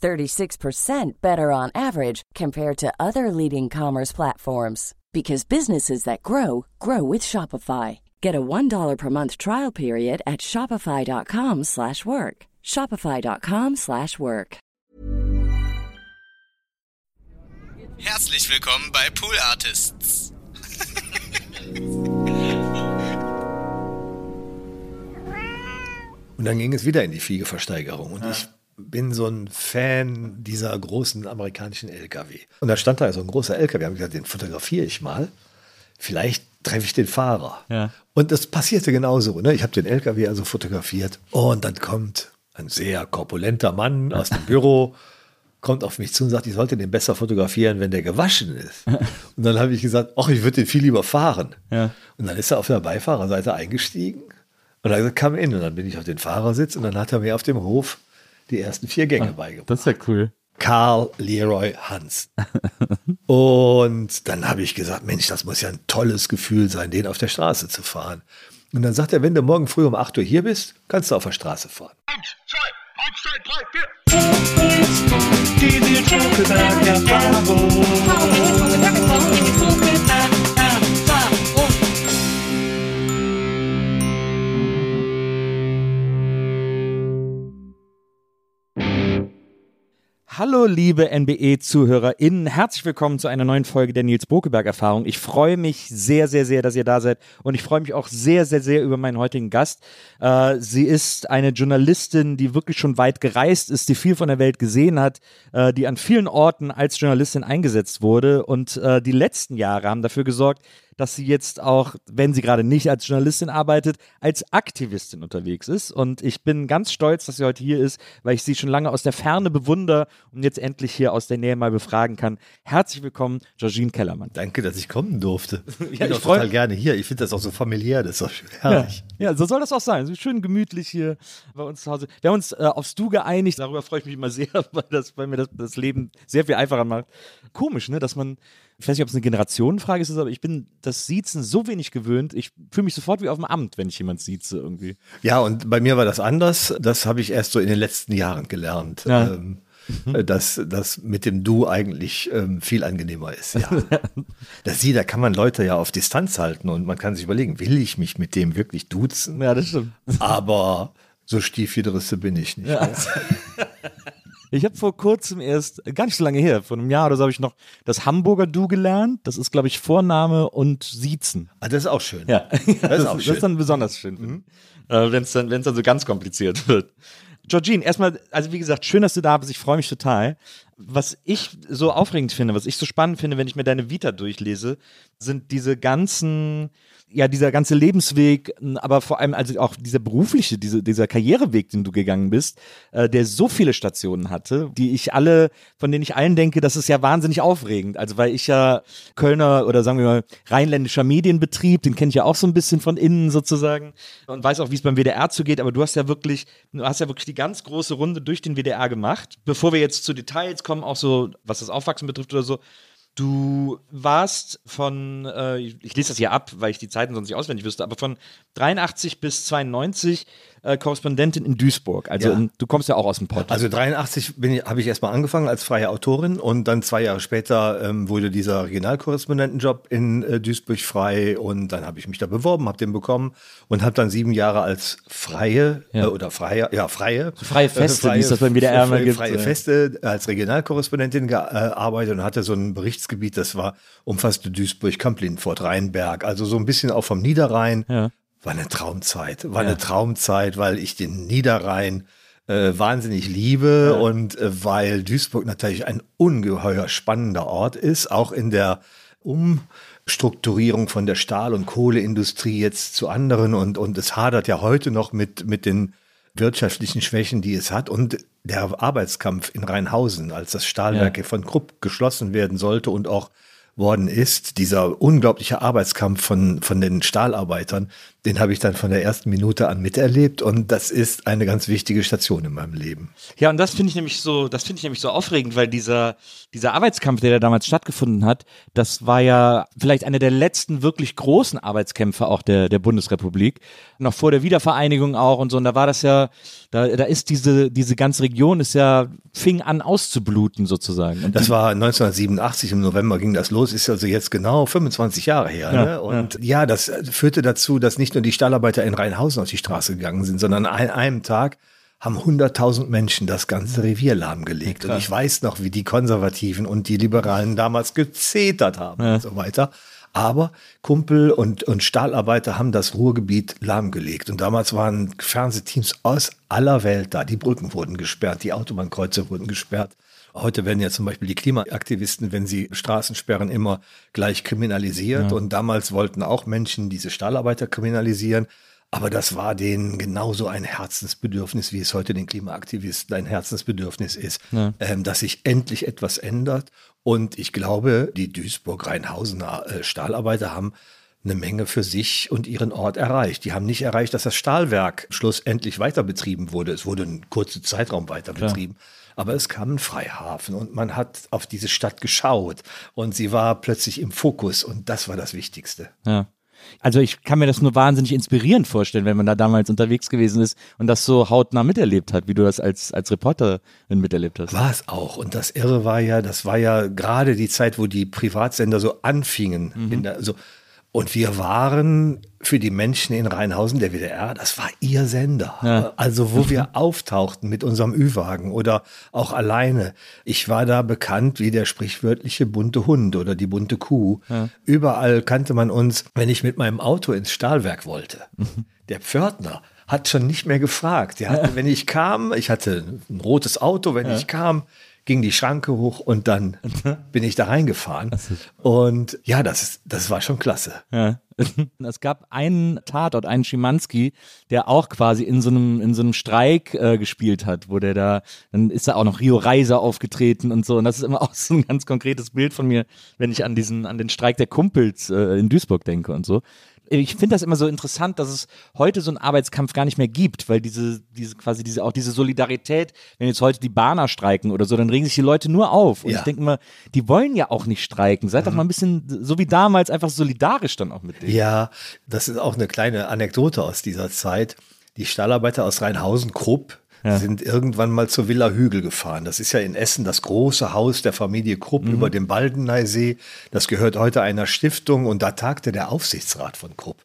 36% better on average compared to other leading commerce platforms because businesses that grow grow with Shopify. Get a $1 per month trial period at shopify.com/work. shopify.com/work. Herzlich willkommen bei Pool Artists. Und dann ging es wieder in die Fliegeversteigerung. Und ich bin so ein Fan dieser großen amerikanischen LKW. Und da stand da so ein großer LKW. Haben gesagt, den fotografiere ich mal. Vielleicht treffe ich den Fahrer. Ja. Und das passierte genauso. Ne? Ich habe den LKW also fotografiert. Und dann kommt ein sehr korpulenter Mann aus dem Büro, kommt auf mich zu und sagt, ich sollte den besser fotografieren, wenn der gewaschen ist. Und dann habe ich gesagt, ach, ich würde den viel lieber fahren. Ja. Und dann ist er auf der Beifahrerseite eingestiegen und dann kam in und dann bin ich auf den Fahrersitz und dann hat er mir auf dem Hof die ersten vier Gänge beigebracht. Das ist ja cool. Karl Leroy Hans. und dann habe ich gesagt, Mensch, das muss ja ein tolles Gefühl sein, den auf der Straße zu fahren. Und dann sagt er, wenn du morgen früh um 8 Uhr hier bist, kannst du auf der Straße fahren. Hallo, liebe NBE-ZuhörerInnen. Herzlich willkommen zu einer neuen Folge der Nils Bokeberg-Erfahrung. Ich freue mich sehr, sehr, sehr, dass ihr da seid. Und ich freue mich auch sehr, sehr, sehr über meinen heutigen Gast. Äh, sie ist eine Journalistin, die wirklich schon weit gereist ist, die viel von der Welt gesehen hat, äh, die an vielen Orten als Journalistin eingesetzt wurde. Und äh, die letzten Jahre haben dafür gesorgt, dass sie jetzt auch, wenn sie gerade nicht als Journalistin arbeitet, als Aktivistin unterwegs ist. Und ich bin ganz stolz, dass sie heute hier ist, weil ich sie schon lange aus der Ferne bewundere und jetzt endlich hier aus der Nähe mal befragen kann. Herzlich willkommen, Georgine Kellermann. Danke, dass ich kommen durfte. Ich Ja, bin ich auch total gerne hier. Ich finde das auch so familiär, das ist auch schön Ja, herrlich. ja, so soll das auch sein. So schön gemütlich hier bei uns zu Hause. Wir haben uns äh, aufs Du geeinigt. Darüber freue ich mich immer sehr, weil, das, weil mir das, das Leben sehr viel einfacher macht. Komisch, ne, dass man, ich weiß nicht, ob es eine Generationenfrage ist, aber ich bin das Siezen so wenig gewöhnt. Ich fühle mich sofort wie auf dem Amt, wenn ich jemand sieze irgendwie. Ja, und bei mir war das anders. Das habe ich erst so in den letzten Jahren gelernt. Ja. Ähm, äh, dass das mit dem Du eigentlich ähm, viel angenehmer ist. Ja. das Sie, da kann man Leute ja auf Distanz halten und man kann sich überlegen, will ich mich mit dem wirklich duzen? Ja, das stimmt. Aber so Stiefjederisse bin ich nicht. Ja. Ich habe vor kurzem erst, gar nicht so lange her, vor einem Jahr oder so, habe ich noch das Hamburger Du gelernt. Das ist, glaube ich, Vorname und Siezen. Ah, das ist auch schön. Ja, das, ist auch das schön. Mhm. ist dann besonders schön, äh, wenn es dann, wenn's dann so ganz kompliziert wird. Georgine, erstmal, also wie gesagt, schön, dass du da bist. Ich freue mich total. Was ich so aufregend finde, was ich so spannend finde, wenn ich mir deine Vita durchlese, sind diese ganzen, ja, dieser ganze Lebensweg, aber vor allem also auch dieser berufliche, diese, dieser Karriereweg, den du gegangen bist, äh, der so viele Stationen hatte, die ich alle, von denen ich allen denke, das ist ja wahnsinnig aufregend. Also weil ich ja Kölner oder sagen wir mal rheinländischer Medienbetrieb, den kenne ich ja auch so ein bisschen von innen sozusagen und weiß auch, wie es beim WDR zugeht, aber du hast ja wirklich, du hast ja wirklich die ganz große Runde durch den WDR gemacht. Bevor wir jetzt zu Details kommen, auch so, was das Aufwachsen betrifft oder so, Du warst von, äh, ich lese das hier ab, weil ich die Zeiten sonst nicht auswendig wüsste, aber von 83 bis 92 äh, Korrespondentin in Duisburg. Also Ja. in, du kommst ja auch aus dem Pott. Also 83 bin ich, habe ich erstmal angefangen als freie Autorin und dann zwei Jahre später ähm, wurde dieser Regionalkorrespondentenjob in äh, Duisburg frei und dann habe ich mich da beworben, habe den bekommen und habe dann sieben Jahre als freie Ja. äh, oder freie, ja freie, freie Feste, wie es das beim WDR mal freie, gibt. freie. Feste als Regionalkorrespondentin gearbeitet und hatte so einen Geschichtsgebiet, das war umfasste Duisburg, Kamp-Lindfort, Rheinberg, also so ein bisschen auch vom Niederrhein. Ja. War eine Traumzeit, war eine Traumzeit, weil ich den Niederrhein äh, wahnsinnig liebe und äh, weil Duisburg natürlich ein ungeheuer spannender Ort ist, auch in der Umstrukturierung von der Stahl- und Kohleindustrie jetzt zu anderen und, und es hadert ja heute noch mit, mit den wirtschaftlichen Schwächen, die es hat und der Arbeitskampf in Rheinhausen, als das Stahlwerk von Krupp geschlossen werden sollte und auch worden ist, dieser unglaubliche Arbeitskampf von, von den Stahlarbeitern, den habe ich dann von der ersten Minute an miterlebt und das ist eine ganz wichtige Station in meinem Leben. Ja, und das finde ich nämlich so, das finde ich nämlich so aufregend, weil dieser, dieser Arbeitskampf, der da damals stattgefunden hat, das war ja vielleicht einer der letzten wirklich großen Arbeitskämpfe auch der, der Bundesrepublik. Noch vor der Wiedervereinigung auch und so. Und da war das ja, da, da ist diese, diese ganze Region ist ja, fing an auszubluten sozusagen. Und Das war 1987 im November ging das los, ist also jetzt genau 25 Jahre her. Ja, ne? Und ja. das führte dazu, dass nicht nur die Stahlarbeiter in Rheinhausen auf die Straße gegangen sind, sondern an einem Tag haben 100.000 Menschen das ganze Revier lahmgelegt. Und ich weiß noch, wie die Konservativen und die Liberalen damals gezetert haben und so weiter. Aber Kumpel und, und Stahlarbeiter haben das Ruhrgebiet lahmgelegt. Und damals waren Fernsehteams aus aller Welt da. Die Brücken wurden gesperrt, die Autobahnkreuze wurden gesperrt. Heute werden ja zum Beispiel die Klimaaktivisten, wenn sie Straßen sperren, immer gleich kriminalisiert. Und damals wollten auch Menschen diese Stahlarbeiter kriminalisieren. Aber das war denen genauso ein Herzensbedürfnis, wie es heute den Klimaaktivisten ein Herzensbedürfnis ist, ähm, dass sich endlich etwas ändert. Und ich glaube, die Duisburg-Rheinhausener äh, Stahlarbeiter haben eine Menge für sich und ihren Ort erreicht. Die haben nicht erreicht, dass das Stahlwerk schlussendlich weiter betrieben wurde. Es wurde einen kurzen Zeitraum weiter betrieben. Aber es kam ein Freihafen und man hat auf diese Stadt geschaut und sie war plötzlich im Fokus und das war das Wichtigste. Ja. Also ich kann mir das nur wahnsinnig inspirierend vorstellen, wenn man da damals unterwegs gewesen ist und das so hautnah miterlebt hat, wie du das als, als Reporterin miterlebt hast. War es auch. Und das Irre war ja, das war ja gerade die Zeit, wo die Privatsender so anfingen. In der, so. Und wir waren für die Menschen in Rheinhausen, der WDR, das war ihr Sender. Also wo wir auftauchten mit unserem Ü-Wagen oder auch alleine. Ich war da bekannt wie der sprichwörtliche bunte Hund oder die bunte Kuh. Überall kannte man uns, wenn ich mit meinem Auto ins Stahlwerk wollte. Der Pförtner hat schon nicht mehr gefragt. Hatte, wenn ich kam, ich hatte ein rotes Auto, wenn ich kam, ging die Schranke hoch und dann bin ich da reingefahren. Und ja, das, ist, das war schon klasse. Ja. Es gab einen Tatort, einen Schimanski, der auch quasi in so einem, in so einem Streik äh, gespielt hat, wo der da, dann ist da auch noch Rio Reiser aufgetreten und so. Und das ist immer auch so ein ganz konkretes Bild von mir, wenn ich an diesen, an den Streik der Kumpels äh, in Duisburg denke und so. Ich finde das immer so interessant, dass es heute so einen Arbeitskampf gar nicht mehr gibt, weil diese, diese quasi diese auch diese Solidarität, wenn jetzt heute die Bahner streiken oder so, dann regen sich die Leute nur auf. Und Ja. ich denke immer, die wollen ja auch nicht streiken. Seid doch mal ein bisschen so wie damals einfach solidarisch dann auch mit denen. Ja, das ist auch eine kleine Anekdote aus dieser Zeit. Die Stahlarbeiter aus Rheinhausen, Krupp, sind irgendwann mal zur Villa Hügel gefahren. Das ist ja in Essen das große Haus der Familie Krupp über dem Baldeneysee. Das gehört heute einer Stiftung und da tagte der Aufsichtsrat von Krupp.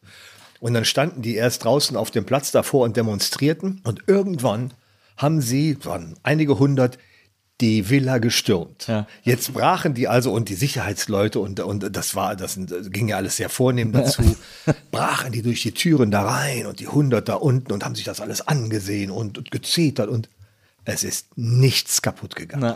Und dann standen die erst draußen auf dem Platz davor und demonstrierten. Und irgendwann haben sie, es waren einige hundert, die Villa gestürmt. Ja. Jetzt brachen die also und die Sicherheitsleute und, und das war, das ging ja alles sehr vornehm dazu, brachen die durch die Türen da rein und die hundert da unten und haben sich das alles angesehen und, und gezetert und es ist nichts kaputt gegangen.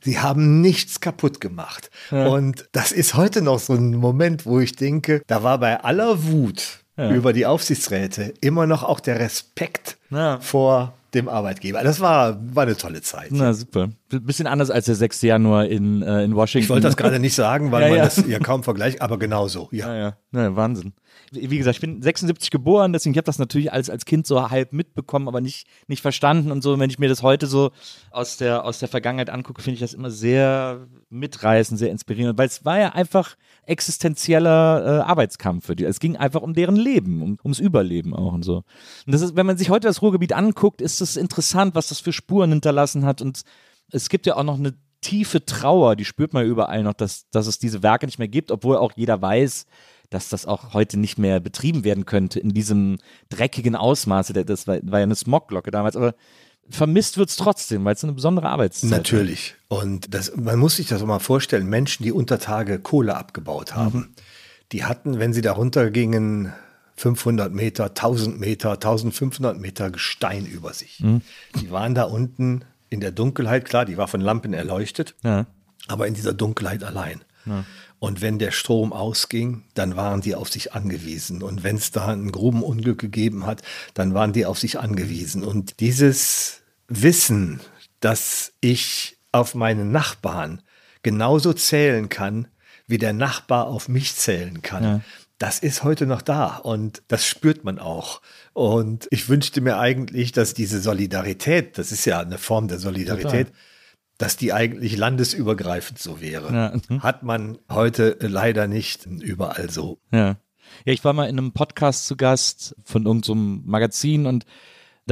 Sie haben nichts kaputt gemacht. Und das ist heute noch so ein Moment, wo ich denke, da war bei aller Wut über die Aufsichtsräte immer noch auch der Respekt Ja. vor dem Arbeitgeber. Das war, war eine tolle Zeit. Na super. Bisschen anders als der 6. Januar in, äh, in Washington. Ich wollte das gerade nicht sagen, weil Ja, man ja. das ja kaum vergleicht, aber genau so. Ja. Ja, ja. ja Wahnsinn. Wie gesagt, ich bin 76 geboren, deswegen ich habe das natürlich als, als Kind so halb mitbekommen, aber nicht, nicht verstanden und so. Wenn ich mir das heute so aus der, aus der Vergangenheit angucke, finde ich das immer sehr mitreißend, sehr inspirierend, weil es war ja einfach existenzieller äh, Arbeitskampf für die. Es ging einfach um deren Leben, um, ums Überleben auch und so. Und das ist, wenn man sich heute das Ruhrgebiet anguckt, ist es interessant, was das für Spuren hinterlassen hat und es gibt ja auch noch eine tiefe Trauer, die spürt man überall noch, dass, dass es diese Werke nicht mehr gibt, obwohl auch jeder weiß, dass das auch heute nicht mehr betrieben werden könnte in diesem dreckigen Ausmaße. Das war, war ja eine Smogglocke damals, aber vermisst wird es trotzdem, weil es eine besondere Arbeitszeit ist. Natürlich. Und das, man muss sich das mal vorstellen, Menschen, die unter Tage Kohle abgebaut haben, mhm. die hatten, wenn sie darunter gingen, 500 Meter, 1000 Meter, 1500 Meter Gestein über sich. Mhm. Die waren da unten in der Dunkelheit, klar, die war von Lampen erleuchtet, ja. aber in dieser Dunkelheit allein. Ja. Und wenn der Strom ausging, dann waren die auf sich angewiesen. Und wenn es da ein Grubenunglück gegeben hat, dann waren die auf sich angewiesen. Und dieses Wissen, dass ich auf meinen Nachbarn genauso zählen kann, wie der Nachbar auf mich zählen kann, ja. das ist heute noch da und das spürt man auch. Und ich wünschte mir eigentlich, dass diese Solidarität, das ist ja eine Form der Solidarität, Total dass die eigentlich landesübergreifend so wäre. Ja. Mhm. Hat man heute leider nicht überall so. Ja. Ja, ich war mal in einem Podcast zu Gast von irgendeinem so Magazin und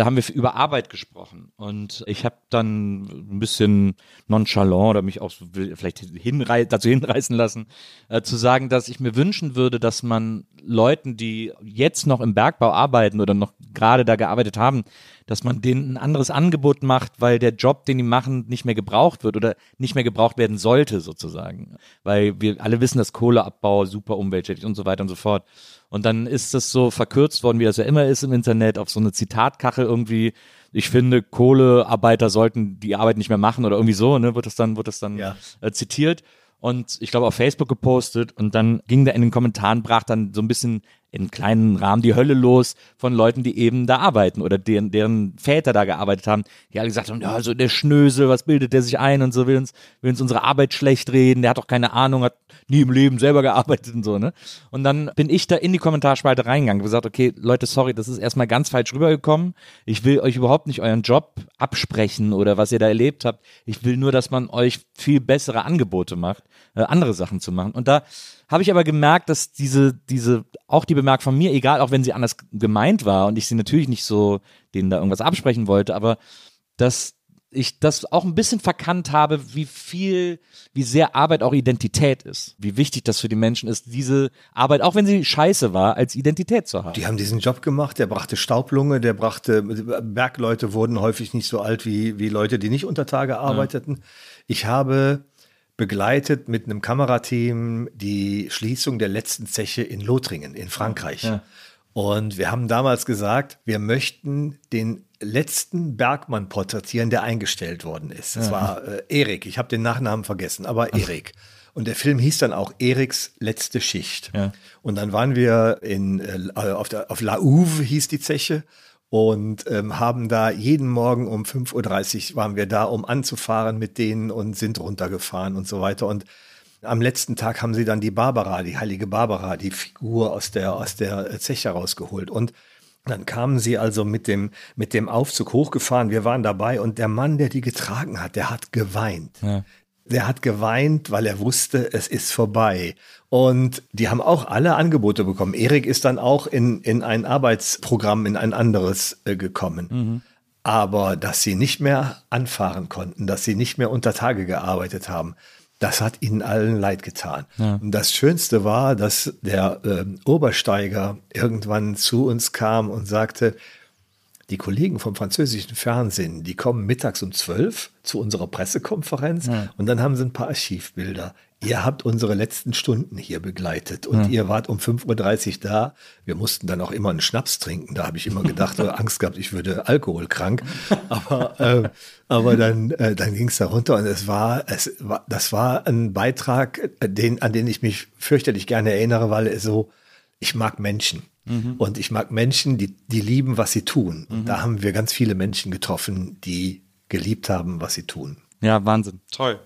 da haben wir über Arbeit gesprochen und ich habe dann ein bisschen nonchalant oder mich auch vielleicht hinrei dazu hinreißen lassen, äh, zu sagen, dass ich mir wünschen würde, dass man Leuten, die jetzt noch im Bergbau arbeiten oder noch gerade da gearbeitet haben, dass man denen ein anderes Angebot macht, weil der Job, den die machen, nicht mehr gebraucht wird oder nicht mehr gebraucht werden sollte sozusagen. Weil wir alle wissen, dass Kohleabbau super umweltschädlich und so weiter und so fort. Und dann ist das so verkürzt worden, wie das ja immer ist im Internet, auf so eine Zitatkachel irgendwie. Ich finde, Kohlearbeiter sollten die Arbeit nicht mehr machen oder irgendwie so, ne, wird das dann, wird das dann ja. äh, zitiert und ich glaube auf Facebook gepostet und dann ging da in den Kommentaren, brach dann so ein bisschen in kleinen Rahmen die Hölle los von Leuten, die eben da arbeiten oder deren, deren Väter da gearbeitet haben, die alle gesagt haben, ja, so der Schnösel, was bildet der sich ein und so will uns, will uns unsere Arbeit schlecht reden, der hat doch keine Ahnung, hat nie im Leben selber gearbeitet und so, ne? Und dann bin ich da in die Kommentarspalte reingegangen und gesagt, okay, Leute, sorry, das ist erstmal ganz falsch rübergekommen. Ich will euch überhaupt nicht euren Job absprechen oder was ihr da erlebt habt. Ich will nur, dass man euch viel bessere Angebote macht, äh, andere Sachen zu machen. Und da habe ich aber gemerkt, dass diese, diese, auch die Bemerkung von mir, egal, auch wenn sie anders gemeint war und ich sie natürlich nicht so denen da irgendwas absprechen wollte, aber dass ich das auch ein bisschen verkannt habe, wie viel, wie sehr Arbeit auch Identität ist. Wie wichtig das für die Menschen ist, diese Arbeit, auch wenn sie scheiße war, als Identität zu haben. Die haben diesen Job gemacht, der brachte Staublunge, der brachte, Bergleute wurden häufig nicht so alt wie, wie Leute, die nicht unter Tage arbeiteten. Ja. Ich habe begleitet mit einem Kamerateam die Schließung der letzten Zeche in Lothringen in Frankreich. Ja. Und wir haben damals gesagt, wir möchten den letzten Bergmann porträtieren, der eingestellt worden ist. Das ja. war äh, Erik, ich habe den Nachnamen vergessen, aber Erik. Und der Film hieß dann auch Eriks letzte Schicht. Ja. Und dann waren wir in, äh, auf, der, auf La Ouve hieß die Zeche und ähm, haben da jeden Morgen um 5.30 Uhr waren wir da, um anzufahren mit denen und sind runtergefahren und so weiter. Und am letzten Tag haben sie dann die Barbara, die heilige Barbara, die Figur aus der, aus der Zeche rausgeholt. Und dann kamen sie also mit dem, mit dem Aufzug hochgefahren. Wir waren dabei und der Mann, der die getragen hat, der hat geweint. Ja der hat geweint, weil er wusste, es ist vorbei. Und die haben auch alle Angebote bekommen. Erik ist dann auch in, in ein Arbeitsprogramm, in ein anderes äh, gekommen. Mhm. Aber dass sie nicht mehr anfahren konnten, dass sie nicht mehr unter Tage gearbeitet haben, das hat ihnen allen leid getan. Ja. Und das Schönste war, dass der äh, Obersteiger irgendwann zu uns kam und sagte, die Kollegen vom französischen Fernsehen, die kommen mittags um zwölf zu unserer Pressekonferenz ja. und dann haben sie ein paar Archivbilder. Ihr habt unsere letzten Stunden hier begleitet und ja. ihr wart um 5.30 Uhr da. Wir mussten dann auch immer einen Schnaps trinken. Da habe ich immer gedacht, oder Angst gehabt, ich würde alkoholkrank. Aber, äh, aber dann, äh, dann ging es da runter und es war, es war, das war ein Beitrag, den, an den ich mich fürchterlich gerne erinnere, weil es so, ich mag Menschen. Mhm. Und ich mag Menschen, die, die lieben, was sie tun. Und mhm. da haben wir ganz viele Menschen getroffen, die geliebt haben, was sie tun. Ja, Wahnsinn. Toll.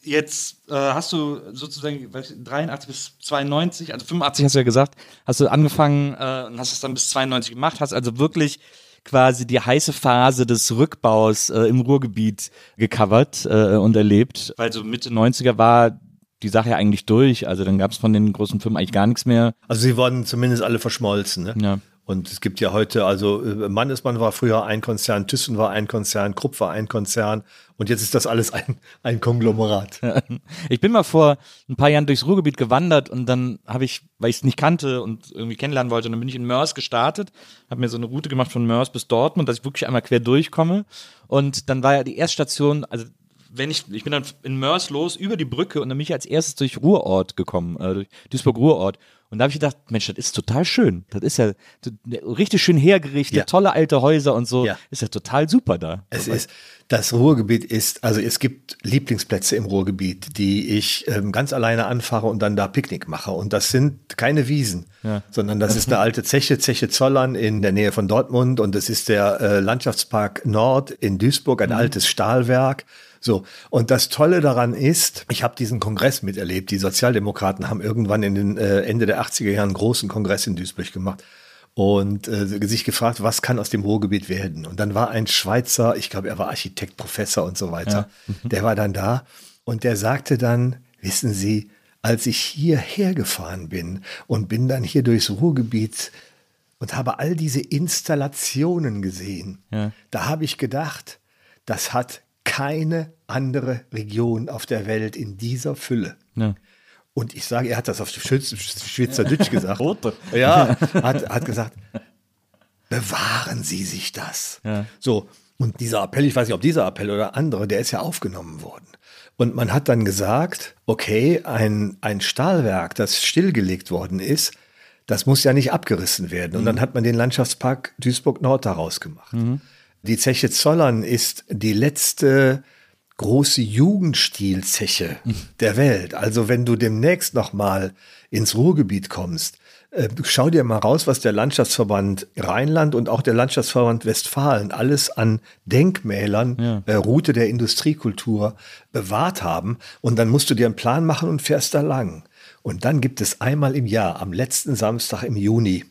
Jetzt äh, hast du sozusagen 83 bis 92, also 85 hast du ja gesagt, hast du angefangen äh, und hast es dann bis 92 gemacht, hast also wirklich quasi die heiße Phase des Rückbaus äh, im Ruhrgebiet gecovert äh, und erlebt, weil so Mitte 90er war die Sache ja eigentlich durch. Also dann gab es von den großen Firmen eigentlich gar nichts mehr. Also sie wurden zumindest alle verschmolzen. Ne? Ja. Und es gibt ja heute, also äh, Mannesmann war früher ein Konzern, Thyssen war ein Konzern, Krupp war ein Konzern und jetzt ist das alles ein, ein Konglomerat. Ich bin mal vor ein paar Jahren durchs Ruhrgebiet gewandert und dann habe ich, weil ich es nicht kannte und irgendwie kennenlernen wollte, dann bin ich in Mörs gestartet, habe mir so eine Route gemacht von Mörs bis Dortmund, dass ich wirklich einmal quer durchkomme. Und dann war ja die Erststation, also wenn ich, ich bin dann in Mörs los über die Brücke und dann bin ich als erstes durch Ruhrort gekommen, äh, durch Duisburg-Ruhrort. Und da habe ich gedacht, Mensch, das ist total schön. Das ist ja richtig schön hergerichtet, Ja. tolle alte Häuser und so. Ja. Ist ja total super da. Es ist, das Ruhrgebiet ist, also es gibt Lieblingsplätze im Ruhrgebiet, die ich ähm, ganz alleine anfahre und dann da Picknick mache. Und das sind keine Wiesen, sondern das ist eine alte Zeche, Zeche Zollern in der Nähe von Dortmund und das ist der äh, Landschaftspark Nord in Duisburg, ein altes Stahlwerk. So, und das Tolle daran ist, ich habe diesen Kongress miterlebt. Die Sozialdemokraten haben irgendwann in den äh, Ende der 80er Jahren einen großen Kongress in Duisburg gemacht und äh, sich gefragt, was kann aus dem Ruhrgebiet werden. Und dann war ein Schweizer, ich glaube, er war Architekt, Professor und so weiter, der war dann da und der sagte dann, wissen Sie, als ich hierher gefahren bin und bin dann hier durchs Ruhrgebiet und habe all diese Installationen gesehen, Ja. da habe ich gedacht, das hat keine andere Region auf der Welt in dieser Fülle. Ja. Und ich sage, er hat das auf Schweiz- Schweizerdeutsch gesagt. Rote. Ja, hat, hat gesagt, bewahren Sie sich das. Ja. So, und dieser Appell, ich weiß nicht, ob dieser Appell oder andere, der ist ja aufgenommen worden. Und man hat dann gesagt, okay, ein, ein Stahlwerk, das stillgelegt worden ist, das muss ja nicht abgerissen werden. Und dann hat man den Landschaftspark Duisburg-Nord daraus gemacht. Die Zeche Zollern ist die letzte große Jugendstilzeche der Welt. Also wenn du demnächst noch mal ins Ruhrgebiet kommst, äh, schau dir mal raus, was der Landschaftsverband Rheinland und auch der Landschaftsverband Westfalen alles an Denkmälern, äh, Route der Industriekultur bewahrt haben. Und dann musst du dir einen Plan machen und fährst da lang. Und dann gibt es einmal im Jahr, am letzten Samstag im Juni,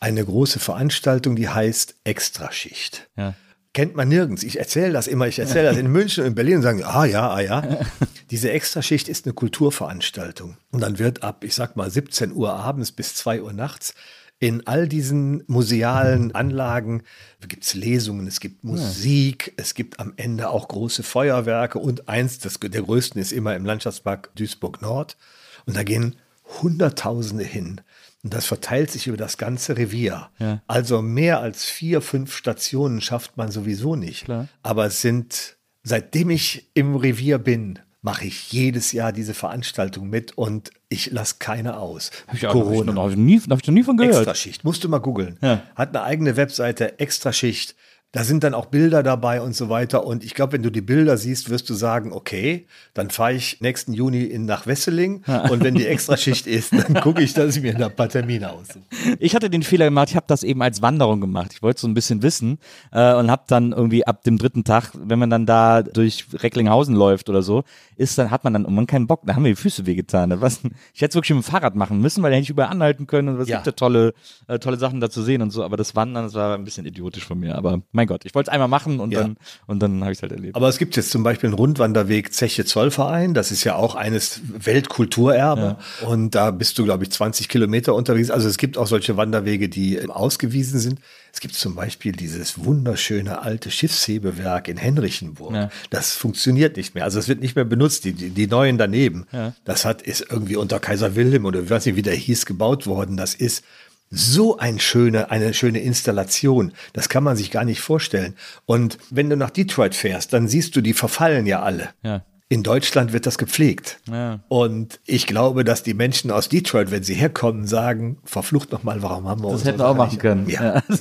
eine große Veranstaltung, die heißt Extraschicht. Ja. Kennt man nirgends. Ich erzähle das immer. Ich erzähle das in München und in Berlin und sagen, ah ja, ah ja. Diese Extraschicht ist eine Kulturveranstaltung. Und dann wird ab, ich sag mal, 17 Uhr abends bis 2 Uhr nachts in all diesen musealen Anlagen gibt es Lesungen, es gibt Musik, es gibt am Ende auch große Feuerwerke und eins, das, der größten ist immer im Landschaftspark Duisburg-Nord. Und da gehen Hunderttausende hin. Und das verteilt sich über das ganze Revier. Ja. Also mehr als vier, fünf Stationen schafft man sowieso nicht. Klar. Aber es sind, seitdem ich im Revier bin, mache ich jedes Jahr diese Veranstaltung mit und ich lasse keine aus. Hab ich, auch- hab ich, noch, nie, hab ich noch nie von gehört. Extraschicht, musst du mal googeln. Ja. Hat eine eigene Webseite, Extraschicht. Da sind dann auch Bilder dabei und so weiter. Und ich glaube, wenn du die Bilder siehst, wirst du sagen, okay, dann fahre ich nächsten Juni in, nach Wesseling. Und wenn die Extraschicht ist, dann gucke ich, dass ich mir da ein paar Termine aussuche. Ich hatte den Fehler gemacht, ich habe das eben als Wanderung gemacht. Ich wollte so ein bisschen wissen äh, und habe dann irgendwie ab dem dritten Tag, wenn man dann da durch Recklinghausen läuft oder so, ist dann hat man dann irgendwann keinen Bock. Da haben mir die Füße wehgetan. War's- Ich hätte es wirklich mit dem Fahrrad machen müssen, weil da hätte ich überall anhalten können und es Ja. gibt ja tolle, äh, tolle Sachen da zu sehen und so. Aber das Wandern, das war ein bisschen idiotisch von mir. Aber mein Gott, ich wollte es einmal machen und Ja. dann und dann habe ich es halt erlebt. Aber es gibt jetzt zum Beispiel einen Rundwanderweg Zeche Zollverein. Das ist ja auch eines Weltkulturerbe. Und da bist du, glaube ich, 20 Kilometer unterwegs. Also es gibt auch solche Wanderwege, die ähm, ausgewiesen sind. Es gibt zum Beispiel dieses wunderschöne alte Schiffshebewerk in Henrichenburg. Ja. Das funktioniert nicht mehr. Also es wird nicht mehr benutzt. Die, die, die neuen daneben. Das hat, ist irgendwie unter Kaiser Wilhelm oder ich weiß nicht, wie der hieß, gebaut worden. Das ist so ein schöne, eine schöne Installation. Das kann man sich gar nicht vorstellen. Und wenn du nach Detroit fährst, dann siehst du, die verfallen ja alle. Ja. In Deutschland wird das gepflegt. Ja. Und ich glaube, dass die Menschen aus Detroit, wenn sie herkommen, sagen, verflucht nochmal, warum haben wir Das unsere hätten wir auch machen können. Ja.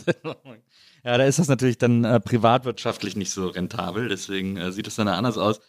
Ja, da ist das natürlich dann äh, privatwirtschaftlich nicht so rentabel, deswegen äh, sieht es dann anders aus.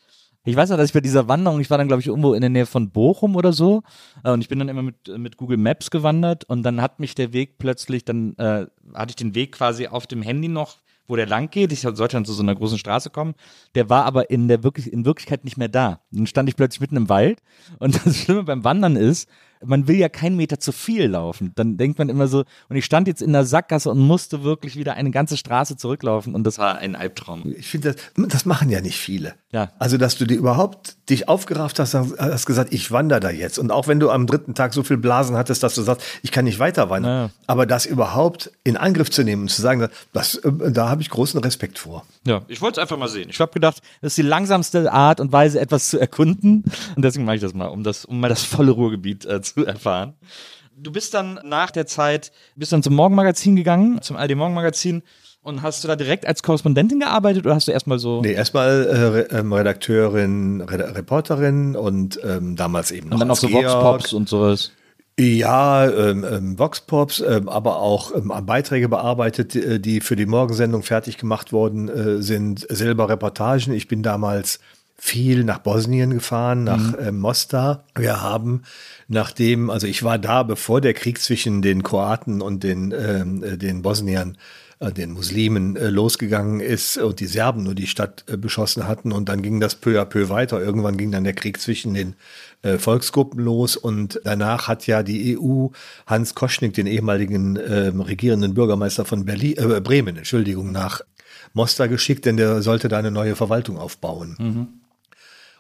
Ich weiß noch, dass ich bei dieser Wanderung, ich war dann, glaube ich, irgendwo in der Nähe von Bochum oder so, äh, und ich bin dann immer mit, äh, mit Google Maps gewandert und dann hat mich der Weg plötzlich, dann äh, hatte ich den Weg quasi auf dem Handy noch, wo der lang geht. Ich sollte dann zu so einer großen Straße kommen. Der war aber in der wirklich, in Wirklichkeit nicht mehr da. Dann stand ich plötzlich mitten im Wald und das Schlimme beim Wandern ist, man will ja keinen Meter zu viel laufen. Dann denkt man immer so, und ich stand jetzt in der Sackgasse und musste wirklich wieder eine ganze Straße zurücklaufen und das war ein Albtraum. Ich finde, das, das machen ja nicht viele. Ja. Also, dass du dir überhaupt dich aufgerafft hast, hast gesagt, ich wandere da jetzt. Und auch wenn du am dritten Tag so viel Blasen hattest, dass du sagst, ich kann nicht weiter wandern. Ja. Aber das überhaupt in Angriff zu nehmen und zu sagen, das, äh, da habe ich großen Respekt vor. Ja, ich wollte es einfach mal sehen. Ich habe gedacht, das ist die langsamste Art und Weise, etwas zu erkunden. Und deswegen mache ich das mal, um das, um mal das volle Ruhrgebiet äh, zu erfahren. Du bist dann nach der Zeit, bist dann zum Morgenmagazin gegangen, zum ARD Morgenmagazin. Und hast du da direkt als Korrespondentin gearbeitet oder hast du erstmal so. Nee, erstmal äh, Re ähm, Redakteurin, Re Reporterin und ähm, damals eben noch. und dann auch so. Vox-Pops und sowas. Ja, ähm, ähm, Vox-Pops, ähm, aber auch ähm, Beiträge bearbeitet, die, die für die Morgensendung fertig gemacht worden äh, sind, selber Reportagen. Ich bin damals viel nach Bosnien gefahren, nach ähm, Mostar. Wir haben, nachdem, also ich war da, bevor der Krieg zwischen den Kroaten und den, ähm, äh, den Bosniern äh, den Muslimen äh, losgegangen ist und die Serben nur die Stadt äh, beschossen hatten und dann ging das peu à peu weiter. Irgendwann ging dann der Krieg zwischen den äh, Volksgruppen los und danach hat ja die EU Hans Koschnik, den ehemaligen ähm, regierenden Bürgermeister von Berlin, äh, Bremen, Entschuldigung, nach Mostar geschickt, denn der sollte da eine neue Verwaltung aufbauen.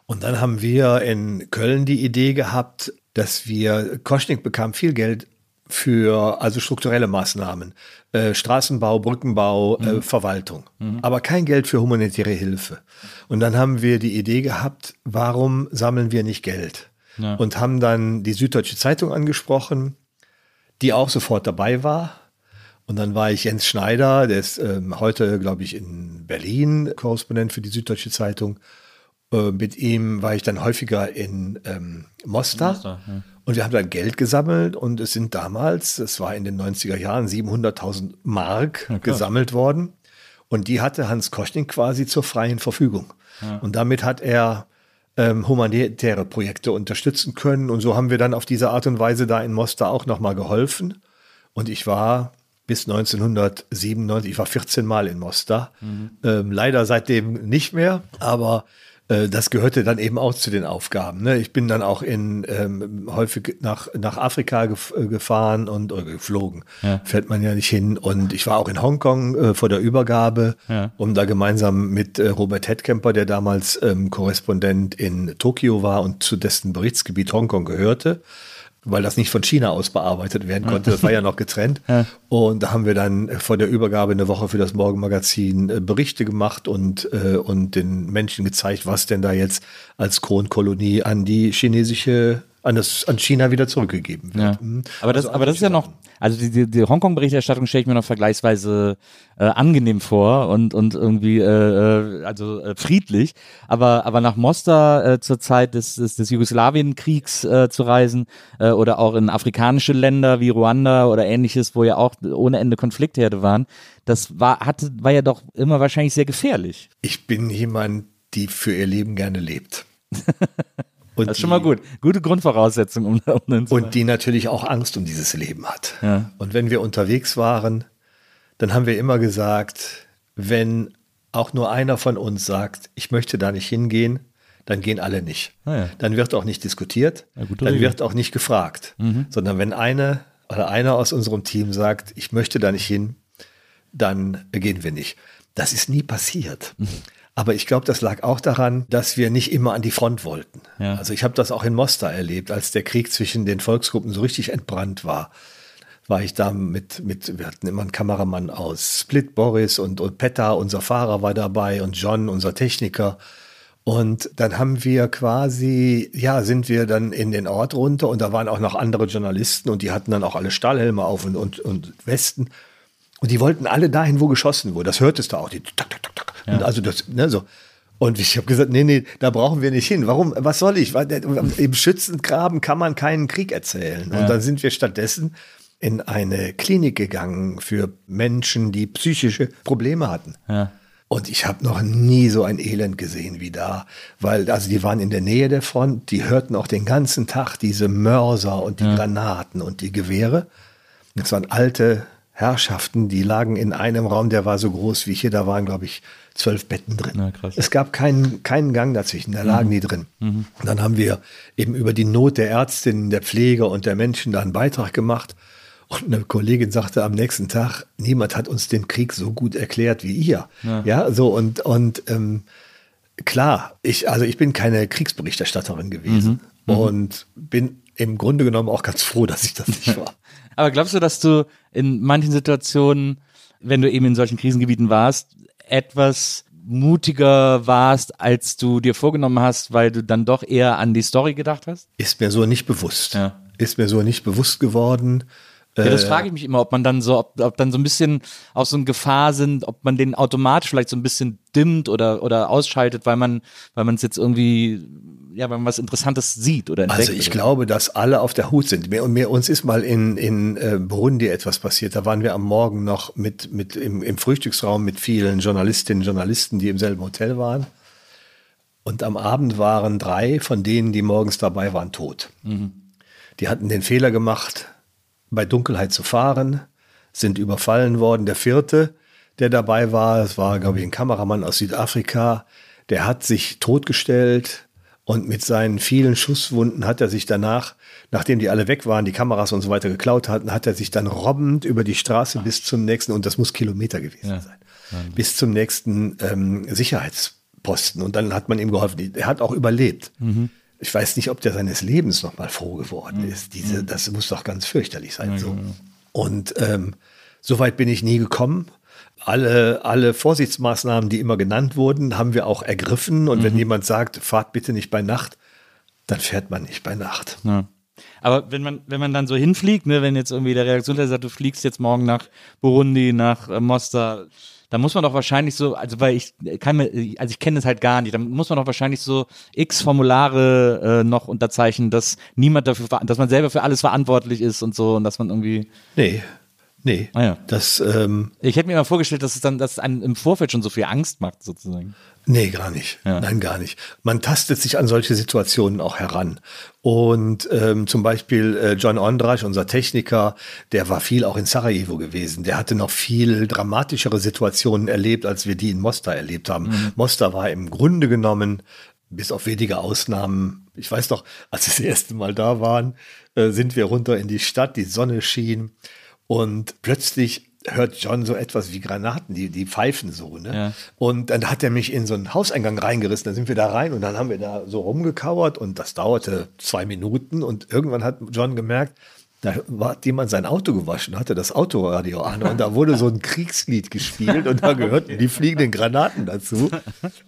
Und dann haben wir in Köln die Idee gehabt, dass wir, Koschnik bekam viel Geld für also strukturelle Maßnahmen, äh, Straßenbau, Brückenbau, äh, Verwaltung, aber kein Geld für humanitäre Hilfe. Und dann haben wir die Idee gehabt, warum sammeln wir nicht Geld? Und haben dann die Süddeutsche Zeitung angesprochen, die auch sofort dabei war. Und dann war ich Jens Schneider, der ist ähm, heute, glaube ich, in Berlin Korrespondent für die Süddeutsche Zeitung. Äh, mit ihm war ich dann häufiger in ähm, Mostar. Und wir haben dann Geld gesammelt und es sind damals, das war in den 90er Jahren, 700.000 Mark gesammelt worden. Und die hatte Hans Koschning quasi zur freien Verfügung. Und damit hat er ähm, humanitäre Projekte unterstützen können. Und so haben wir dann auf diese Art und Weise da in Mostar auch nochmal geholfen. Und ich war bis 1997, ich war 14 Mal in Mostar. Ähm, leider seitdem nicht mehr, aber das gehörte dann eben auch zu den Aufgaben. Ne? Ich bin dann auch in ähm, häufig nach, nach Afrika gef äh, gefahren und oder geflogen. Fährt man ja nicht hin. Und ich war auch in Hongkong äh, vor der Übergabe, um da gemeinsam mit äh, Robert Hedkemper, der damals ähm, Korrespondent in Tokio war und zu dessen Berichtsgebiet Hongkong gehörte weil das nicht von China aus bearbeitet werden konnte. Das war ja noch getrennt. Und da haben wir dann vor der Übergabe eine Woche für das Morgenmagazin äh, Berichte gemacht und, äh, und den Menschen gezeigt, was denn da jetzt als Kronkolonie an die chinesische, an, das, an China wieder zurückgegeben wird. Ja. Mhm. Aber das, Also aber das ist ja noch, also die, die, die Hongkong-Berichterstattung stelle ich mir noch vergleichsweise äh, angenehm vor und, und irgendwie äh, äh, also äh, friedlich. Aber, aber nach Mostar äh, zur Zeit des, des, des Jugoslawienkriegs äh, zu reisen äh, oder auch in afrikanische Länder wie Ruanda oder ähnliches, wo ja auch ohne Ende Konfliktherde waren, das war, hatte, war ja doch immer wahrscheinlich sehr gefährlich. Ich bin jemand, die für ihr Leben gerne lebt. Und Das ist schon mal gut. Gute Grundvoraussetzung, um, um dann zu Und die natürlich auch Angst um dieses Leben hat. Ja. Und wenn wir unterwegs waren, dann haben wir immer gesagt, wenn auch nur einer von uns sagt, ich möchte da nicht hingehen, dann gehen alle nicht. Ah ja. Dann wird auch nicht diskutiert, Ja, dann Regel. wird auch nicht gefragt, sondern wenn eine oder einer aus unserem Team sagt, ich möchte da nicht hin, dann gehen wir nicht. Das ist nie passiert. Aber ich glaube, das lag auch daran, dass wir nicht immer an die Front wollten. Ja. Also ich habe das auch in Mostar erlebt, als der Krieg zwischen den Volksgruppen so richtig entbrannt war. War ich da mit, mit, wir hatten immer einen Kameramann aus Split, Boris und, und Petta, unser Fahrer war dabei und John, unser Techniker. Und dann haben wir quasi, ja, sind wir dann in den Ort runter und da waren auch noch andere Journalisten und die hatten dann auch alle Stahlhelme auf und, und, und Westen. Und die wollten alle dahin, wo geschossen wurde. Das hörtest du auch. Die tak, tak, tak, tak. Und also das, ne, so. Und ich habe gesagt, nee, nee, da brauchen wir nicht hin. Warum? Was soll ich? Der- Im Schützengraben kann man keinen Krieg erzählen. Und dann sind wir stattdessen in eine Klinik gegangen für Menschen, die psychische Probleme hatten. Ja. Und ich habe noch nie so ein Elend gesehen wie da, weil also die waren in der Nähe der Front, die hörten auch den ganzen Tag diese Mörser und die Granaten und die Gewehre. Das waren alte Herrschaften, die lagen in einem Raum, der war so groß wie hier, da waren, glaube ich, zwölf Betten drin. Na. Es gab keinen, keinen Gang dazwischen, da lagen die drin. Und dann haben wir eben über die Not der Ärztinnen, der Pfleger und der Menschen da einen Beitrag gemacht. Und eine Kollegin sagte am nächsten Tag, niemand hat uns den Krieg so gut erklärt wie ihr. Ja, so und, und ähm, klar, ich, also ich bin keine Kriegsberichterstatterin gewesen und bin im Grunde genommen auch ganz froh, dass ich das nicht war. Aber glaubst du, dass du in manchen Situationen, wenn du eben in solchen Krisengebieten warst, etwas mutiger warst, als du dir vorgenommen hast, weil du dann doch eher an die Story gedacht hast? Ist mir so nicht bewusst. Ja. Ist mir so nicht bewusst geworden. Ja, das Äh, frage ich mich immer, ob man dann so, ob, ob dann so ein bisschen auch so eine Gefahr sind, ob man den automatisch vielleicht so ein bisschen dimmt oder, oder ausschaltet, weil man, weil man es jetzt irgendwie, ja, weil man was Interessantes sieht oder entdeckt. Also ich glaube, dass alle auf der Hut sind. Mir, und mir, uns ist mal in, in äh, Burundi etwas passiert. Da waren wir am Morgen noch mit, mit im, im Frühstücksraum mit vielen Journalistinnen und Journalisten, die im selben Hotel waren. Und am Abend waren drei von denen, die morgens dabei waren, tot. Die hatten den Fehler gemacht, bei Dunkelheit zu fahren, sind überfallen worden. Der vierte, der dabei war, das war, glaube ich, ein Kameramann aus Südafrika, der hat sich totgestellt und mit seinen vielen Schusswunden hat er sich danach, nachdem die alle weg waren, die Kameras und so weiter geklaut hatten, hat er sich dann robbend über die Straße bis zum nächsten, und das muss Kilometer gewesen sein, bis zum nächsten ähm, Sicherheitsposten. Und dann hat man ihm geholfen. Er hat auch überlebt. Ich weiß nicht, ob der seines Lebens noch mal froh geworden ist. Diese, das muss doch ganz fürchterlich sein. So. Und ähm, so weit bin ich nie gekommen. Alle, alle Vorsichtsmaßnahmen, die immer genannt wurden, haben wir auch ergriffen. Und wenn jemand sagt, fahrt bitte nicht bei Nacht, dann fährt man nicht bei Nacht. Ja. Aber wenn man, wenn man dann so hinfliegt, ne, wenn jetzt irgendwie der Redaktionsleiter sagt, du fliegst jetzt morgen nach Burundi, nach äh, Mostar, dann muss man doch wahrscheinlich so, also weil ich kann mir, also ich kenne das halt gar nicht, dann muss man doch wahrscheinlich so x Formulare äh, noch unterzeichnen, dass niemand dafür, dass man selber für alles verantwortlich ist und so und dass man irgendwie. Nee, nee. Ah ja. Das, ähm, Ich hätte mir mal vorgestellt, dass es dann, dass einem im Vorfeld schon so viel Angst macht, sozusagen. Nee, gar nicht. Nein, gar nicht. Man tastet sich an solche Situationen auch heran. Und ähm, zum Beispiel äh, John Ondrasch, unser Techniker, der war viel auch in Sarajevo gewesen. Der hatte noch viel dramatischere Situationen erlebt, als wir die in Mostar erlebt haben. Mostar war im Grunde genommen, bis auf wenige Ausnahmen, ich weiß noch, als wir das erste Mal da waren, äh, sind wir runter in die Stadt, die Sonne schien und plötzlich hört John so etwas wie Granaten, die, die pfeifen so. Ne? Ja. Und dann hat er mich in so einen Hauseingang reingerissen. Dann sind wir da rein und dann haben wir da so rumgekauert und das dauerte zwei Minuten. Und irgendwann hat John gemerkt, da war hat jemand sein Auto gewaschen, hatte das Autoradio an und da wurde so ein Kriegslied gespielt und da gehörten die fliegenden Granaten dazu.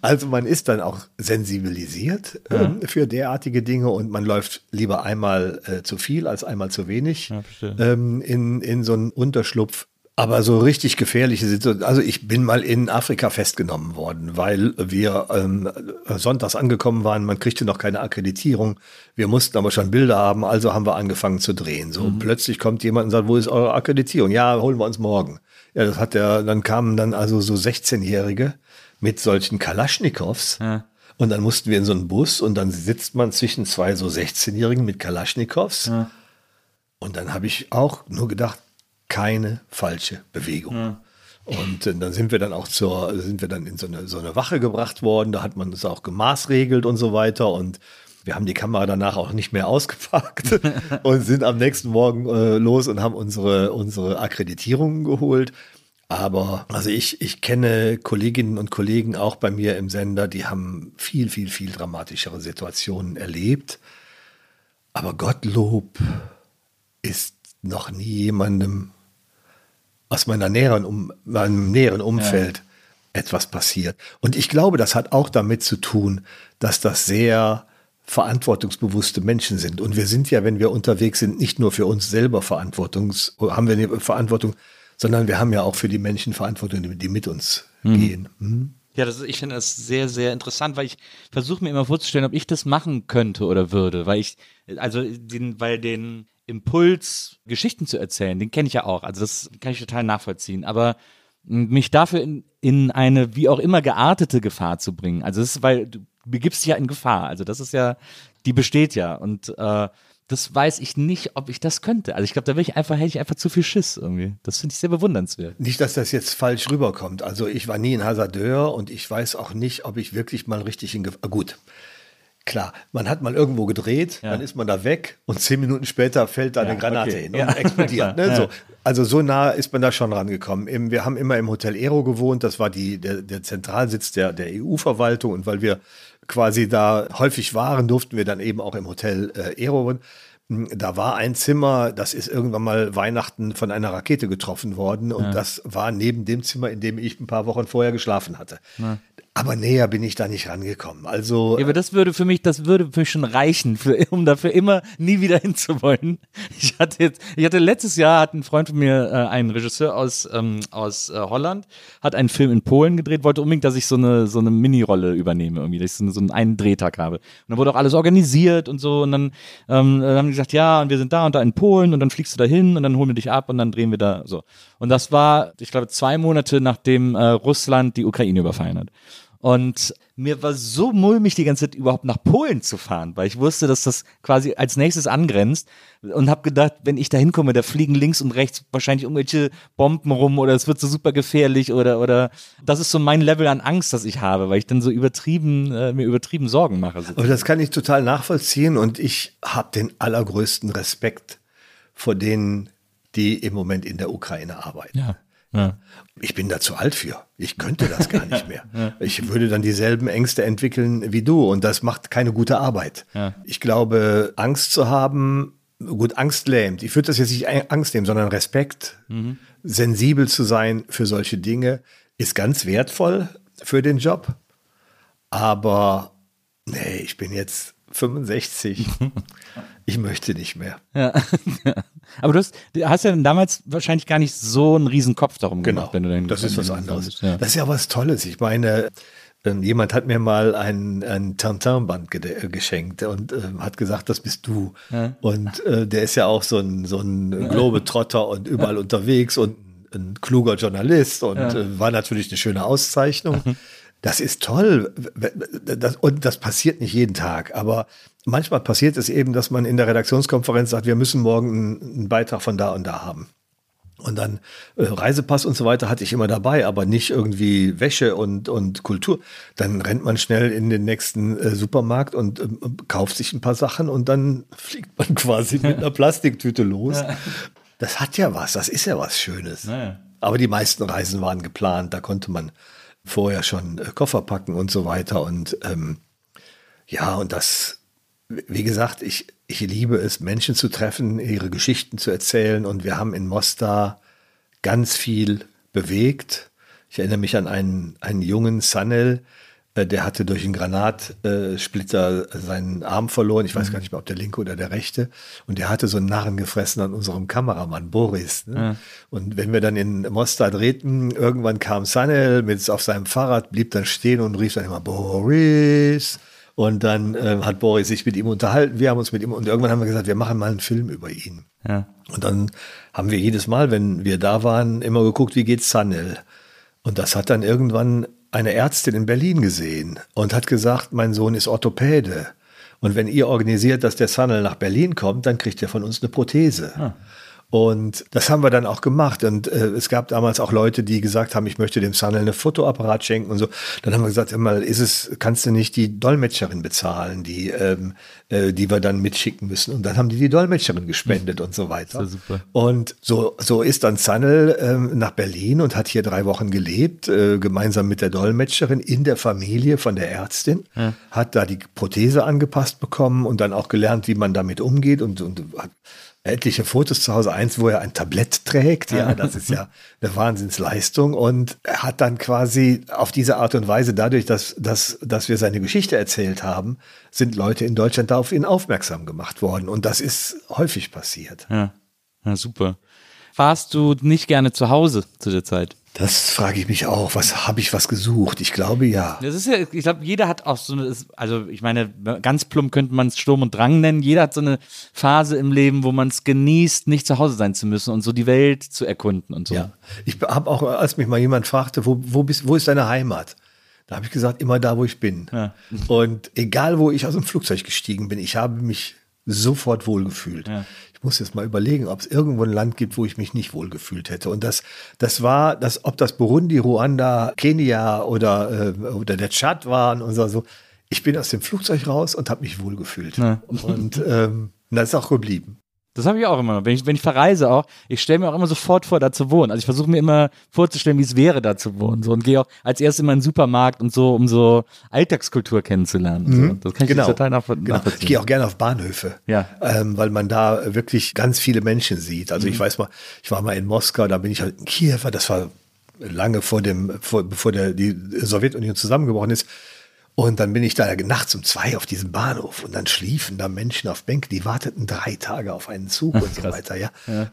Also man ist dann auch sensibilisiert ähm, für derartige Dinge und man läuft lieber einmal äh, zu viel als einmal zu wenig verstehe. ähm, in, in so einen Unterschlupf. Aber so richtig gefährliche Situationen. Also ich bin mal in Afrika festgenommen worden, weil wir ähm, sonntags angekommen waren. Man kriegte noch keine Akkreditierung. Wir mussten aber schon Bilder haben, also haben wir angefangen zu drehen. So plötzlich kommt jemand und sagt, wo ist eure Akkreditierung? Ja, holen wir uns morgen. Ja, das hat der. Dann kamen dann also so 16-Jährige mit solchen Kalaschnikows. Und dann mussten wir in so einen Bus und dann sitzt man zwischen zwei so 16-Jährigen mit Kalaschnikows. Und dann habe ich auch nur gedacht, keine falsche Bewegung. Und äh, dann sind wir dann auch zur, sind wir dann in so eine, so eine Wache gebracht worden. Da hat man das auch gemaßregelt und so weiter. Und wir haben die Kamera danach auch nicht mehr ausgepackt und sind am nächsten Morgen äh, los und haben unsere, unsere Akkreditierungen geholt. Aber also ich, ich kenne Kolleginnen und Kollegen auch bei mir im Sender, die haben viel, viel, viel dramatischere Situationen erlebt. Aber Gottlob ist noch nie jemandem aus meiner näheren um, meinem näheren Umfeld etwas passiert. Und ich glaube, das hat auch damit zu tun, dass das sehr verantwortungsbewusste Menschen sind. Und wir sind ja, wenn wir unterwegs sind, nicht nur für uns selber Verantwortungs, haben wir eine Verantwortung, sondern wir haben ja auch für die Menschen Verantwortung, die mit uns gehen. Hm? Ja, das ist, ich finde das sehr, sehr interessant, weil ich versuche mir immer vorzustellen, ob ich das machen könnte oder würde, weil ich, also den, weil den Impuls, Geschichten zu erzählen, den kenne ich ja auch, also das kann ich total nachvollziehen, aber mich dafür in, in eine wie auch immer geartete Gefahr zu bringen, also das ist, weil du begibst dich ja in Gefahr, also das ist ja, die besteht ja und äh, das weiß ich nicht, ob ich das könnte. Also ich glaube, da ich einfach, hätte ich einfach zu viel Schiss irgendwie. Das finde ich sehr bewundernswert. Nicht, dass das jetzt falsch rüberkommt. Also ich war nie ein Hasardeur und ich weiß auch nicht, ob ich wirklich mal richtig in Gefahr. Gut. Klar, man hat mal irgendwo gedreht, Ja. dann ist man da weg und zehn Minuten später fällt da eine Granate okay. hin und Ja. explodiert. Ne? ja. So. Also so nah ist man da schon rangekommen. Wir haben immer im Hotel Aero gewohnt, das war die, der, der Zentralsitz der, der EU-Verwaltung und weil wir quasi da häufig waren, durften wir dann eben auch im Hotel äh, Aero wohnen. Da war ein Zimmer, das ist irgendwann mal Weihnachten von einer Rakete getroffen worden und das war neben dem Zimmer, in dem ich ein paar Wochen vorher geschlafen hatte. Aber näher bin ich da nicht rangekommen. Also Ja, aber das würde für mich, das würde für mich schon reichen, für, um dafür immer nie wieder hinzuwollen. Ich hatte jetzt, ich hatte letztes Jahr hat ein Freund von mir, äh, ein Regisseur aus ähm, aus äh, Holland, hat einen Film in Polen gedreht, wollte unbedingt, dass ich so eine so eine Mini-Rolle übernehme irgendwie, dass ich so, eine, so einen, einen Drehtag habe. Und dann wurde auch alles organisiert und so und dann ähm, dann haben die gesagt, ja, und wir sind da und da in Polen und dann fliegst du da hin und dann holen wir dich ab und dann drehen wir da so. Und das war, ich glaube, zwei Monate nachdem äh, Russland die Ukraine überfallen hat. Und mir war so mulmig, die ganze Zeit überhaupt nach Polen zu fahren, weil ich wusste, dass das quasi als nächstes angrenzt und habe gedacht, wenn ich da hinkomme, da fliegen links und rechts wahrscheinlich irgendwelche Bomben rum oder es wird so super gefährlich oder oder das ist so mein Level an Angst, das ich habe, weil ich dann so übertrieben äh, mir übertrieben Sorgen mache. So. Aber das kann ich total nachvollziehen und ich habe den allergrößten Respekt vor denen, die im Moment in der Ukraine arbeiten. Ja. Ja. Ich bin da zu alt für. Ich könnte das gar nicht mehr. Ich würde dann dieselben Ängste entwickeln wie du und das macht keine gute Arbeit. Ich glaube, Angst zu haben, gut, Angst lähmt. Ich würde das jetzt nicht Angst nehmen, sondern Respekt. Sensibel zu sein für solche Dinge ist ganz wertvoll für den Job. Aber nee, ich bin jetzt 65. Ich möchte nicht mehr. Ja. Aber du hast, hast ja damals wahrscheinlich gar nicht so einen riesen Kopf darum gemacht, wenn du dann Genau. das ist was anderes. Ja. Das ist ja was Tolles. Ich meine, ähm, jemand hat mir mal ein, ein Tintin-Band äh, geschenkt und ähm, hat gesagt, das bist du. Und äh, der ist ja auch so ein, so ein Globetrotter und überall unterwegs und ein kluger Journalist und äh, war natürlich eine schöne Auszeichnung. Das ist toll. Das, und das passiert nicht jeden Tag. Aber manchmal passiert es eben, dass man in der Redaktionskonferenz sagt, wir müssen morgen einen, einen Beitrag von da und da haben. Und dann äh, Reisepass und so weiter hatte ich immer dabei, aber nicht irgendwie Wäsche und, und Kultur. Dann rennt man schnell in den nächsten äh, Supermarkt und ähm, kauft sich ein paar Sachen und dann fliegt man quasi mit einer Plastiktüte los. Das hat ja was, das ist ja was Schönes. Naja. Aber die meisten Reisen waren geplant, da konnte man vorher schon äh, Koffer packen und so weiter. Und ähm, ja, und das, wie gesagt, ich, ich liebe es, Menschen zu treffen, ihre Geschichten zu erzählen. Und wir haben in Mostar ganz viel bewegt. Ich erinnere mich an einen, einen jungen Sanel, der hatte durch einen Granatsplitter seinen Arm verloren. Ich weiß gar nicht mehr, ob der linke oder der rechte. Und der hatte so einen Narren gefressen an unserem Kameramann Boris. Ne? Und wenn wir dann in Mostar drehten, irgendwann kam Sanel mit auf seinem Fahrrad, blieb dann stehen und rief dann immer Boris. Und dann äh, hat Boris sich mit ihm unterhalten. Wir haben uns mit ihm und irgendwann haben wir gesagt, wir machen mal einen Film über ihn. Ja. Und dann haben wir jedes Mal, wenn wir da waren, immer geguckt, wie geht's Sanel. Und das hat dann irgendwann eine Ärztin in Berlin gesehen und hat gesagt, mein Sohn ist Orthopäde. Und wenn ihr organisiert, dass der Sanel nach Berlin kommt, dann kriegt er von uns eine Prothese. Und das haben wir dann auch gemacht. Und äh, es gab damals auch Leute, die gesagt haben, ich möchte dem Sanel eine Fotoapparat schenken und so. Dann haben wir gesagt, mal, ist es, kannst du nicht die Dolmetscherin bezahlen, die, ähm, äh, die wir dann mitschicken müssen? Und dann haben die die Dolmetscherin gespendet und so weiter. Ja super. Und so, so ist dann Sanel ähm, nach Berlin und hat hier drei Wochen gelebt, äh, gemeinsam mit der Dolmetscherin in der Familie von der Ärztin, hat da die Prothese angepasst bekommen und dann auch gelernt, wie man damit umgeht und, und hat etliche Fotos zu Hause, eins, wo er ein Tablett trägt, ja, das ist ja eine Wahnsinnsleistung und er hat dann quasi auf diese Art und Weise, dadurch, dass, dass, dass wir seine Geschichte erzählt haben, sind Leute in Deutschland da auf ihn aufmerksam gemacht worden und das ist häufig passiert. Ja. ja, super. Warst du nicht gerne zu Hause zu der Zeit? Das frage ich mich auch. Was habe ich was gesucht? Ich glaube ja. Das ist ja, ich glaube, jeder hat auch so eine, also ich meine, ganz plump könnte man es Sturm und Drang nennen. Jeder hat so eine Phase im Leben, wo man es genießt, nicht zu Hause sein zu müssen und so die Welt zu erkunden und so. Ja. Ich habe auch, als mich mal jemand fragte, wo, wo, bist, wo ist deine Heimat? Da habe ich gesagt, immer da, wo ich bin. Ja. Und egal, wo ich aus dem Flugzeug gestiegen bin, ich habe mich sofort wohlgefühlt. Ja. Ich muss jetzt mal überlegen, ob es irgendwo ein Land gibt, wo ich mich nicht wohlgefühlt hätte. Und das, das war, das, ob das Burundi, Ruanda, Kenia oder, äh, oder der Tschad waren und so. Ich bin aus dem Flugzeug raus und habe mich wohlgefühlt. Ja. Und ähm, das ist auch geblieben. Das habe ich auch immer. Wenn ich, wenn ich verreise auch, ich stelle mir auch immer sofort vor, da zu wohnen. Also ich versuche mir immer vorzustellen, wie es wäre, da zu wohnen. So, und gehe auch als erstes in meinen Supermarkt und so, um so Alltagskultur kennenzulernen. So. Das kann ich Genau. total nach, Genau. Ich nachvollziehen. gehe auch gerne auf Bahnhöfe, Ja. ähm, weil man da wirklich ganz viele Menschen sieht. Also Mhm. ich weiß mal, ich war mal in Moskau, da bin ich halt in Kiew, das war lange vor dem, vor, bevor der, die Sowjetunion zusammengebrochen ist. Und dann bin ich da nachts um zwei auf diesem Bahnhof und dann schliefen da Menschen auf Bänken, die warteten drei Tage auf einen Zug und so weiter, ja.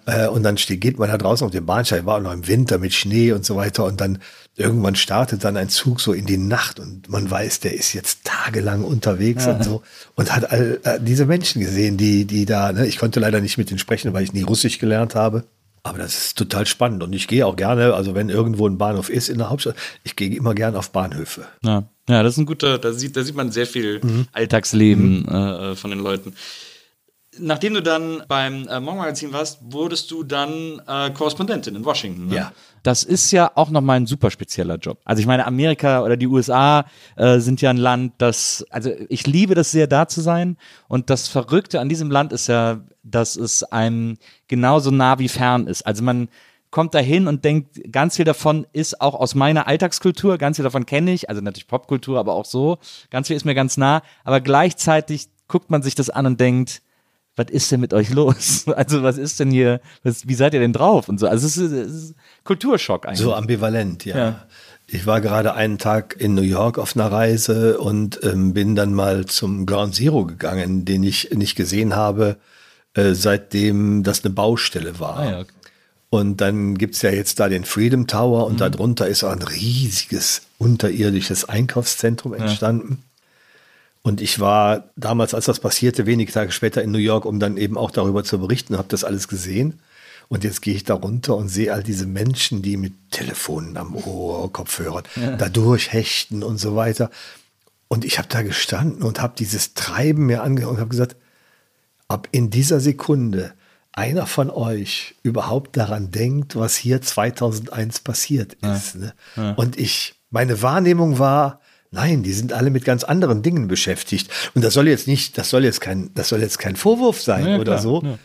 Äh, und dann steht, geht man da draußen auf dem Bahnsteig, war auch noch im Winter mit Schnee und so weiter und dann irgendwann startet dann ein Zug so in die Nacht und man weiß, der ist jetzt tagelang unterwegs und so und hat all äh, diese Menschen gesehen, die, die da, ne, ich konnte leider nicht mit denen sprechen, weil ich nie Russisch gelernt habe. Aber das ist total spannend und ich gehe auch gerne, also wenn irgendwo ein Bahnhof ist in der Hauptstadt, ich gehe immer gerne auf Bahnhöfe. Ja. Ja, das ist ein guter, da sieht, da sieht man sehr viel Mhm. Alltagsleben äh, von den Leuten. Nachdem du dann beim äh, Morgenmagazin warst, wurdest du dann äh, Korrespondentin in Washington. Ne? Ja. Das ist ja auch nochmal ein super spezieller Job. Also ich meine, Amerika oder die USA äh, sind ja ein Land, das, also ich liebe das sehr, da zu sein. Und das Verrückte an diesem Land ist ja, dass es einem genauso nah wie fern ist. Also man kommt dahin und denkt, ganz viel davon ist auch aus meiner Alltagskultur, ganz viel davon kenne ich, also natürlich Popkultur, aber auch so. Ganz viel ist mir ganz nah. Aber gleichzeitig guckt man sich das an und denkt, was ist denn mit euch los? Also was ist denn hier, was, wie seid ihr denn drauf? Und so. Also es ist, es ist Kulturschock eigentlich. So ambivalent, ja. Ja. Ich war gerade einen Tag in New York auf einer Reise und ähm, bin dann mal zum Ground Zero gegangen, den ich nicht gesehen habe, äh, seitdem das eine Baustelle war. Ah, ja, okay. Und dann gibt's ja jetzt da den Freedom Tower und darunter ist auch ein riesiges unterirdisches Einkaufszentrum entstanden. Und ich war damals, als das passierte, wenige Tage später in New York, um dann eben auch darüber zu berichten, habe das alles gesehen. Und jetzt gehe ich da runter und sehe all diese Menschen, die mit Telefonen am Ohr, Kopfhörern da durchhechten und so weiter. Und ich habe da gestanden und habe dieses Treiben mir angehört und habe gesagt, ob in dieser Sekunde einer von euch überhaupt daran denkt, was hier 2001 passiert ist. Ne? Und ich, meine Wahrnehmung war, nein, die sind alle mit ganz anderen Dingen beschäftigt. Und das soll jetzt nicht, das soll jetzt kein, das soll jetzt kein Vorwurf sein Ja, oder klar, so. ja.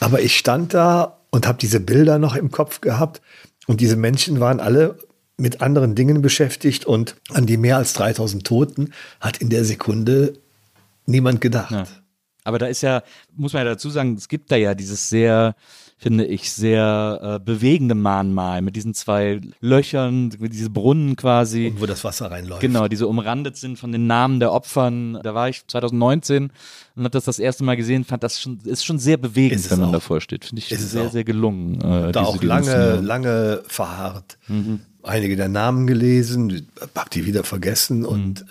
Aber ich stand da und habe diese Bilder noch im Kopf gehabt und diese Menschen waren alle mit anderen Dingen beschäftigt und an die mehr als 3000 Toten hat in der Sekunde niemand gedacht. Ja. Aber da ist ja, muss man ja dazu sagen, es gibt da ja dieses sehr, finde ich, sehr äh, bewegende Mahnmal mit diesen zwei Löchern, diese Brunnen quasi. Und wo das Wasser reinläuft. Genau, die so umrandet sind von den Namen der Opfern. Da war ich 2019 und habe das das erste Mal gesehen, fand das schon, ist schon sehr bewegend, wenn man auch. davor steht. Finde ich sehr, auch. sehr gelungen. Äh, da auch lange, Inszenierung. lange verharrt. Mhm. Einige der Namen gelesen, hab die wieder vergessen und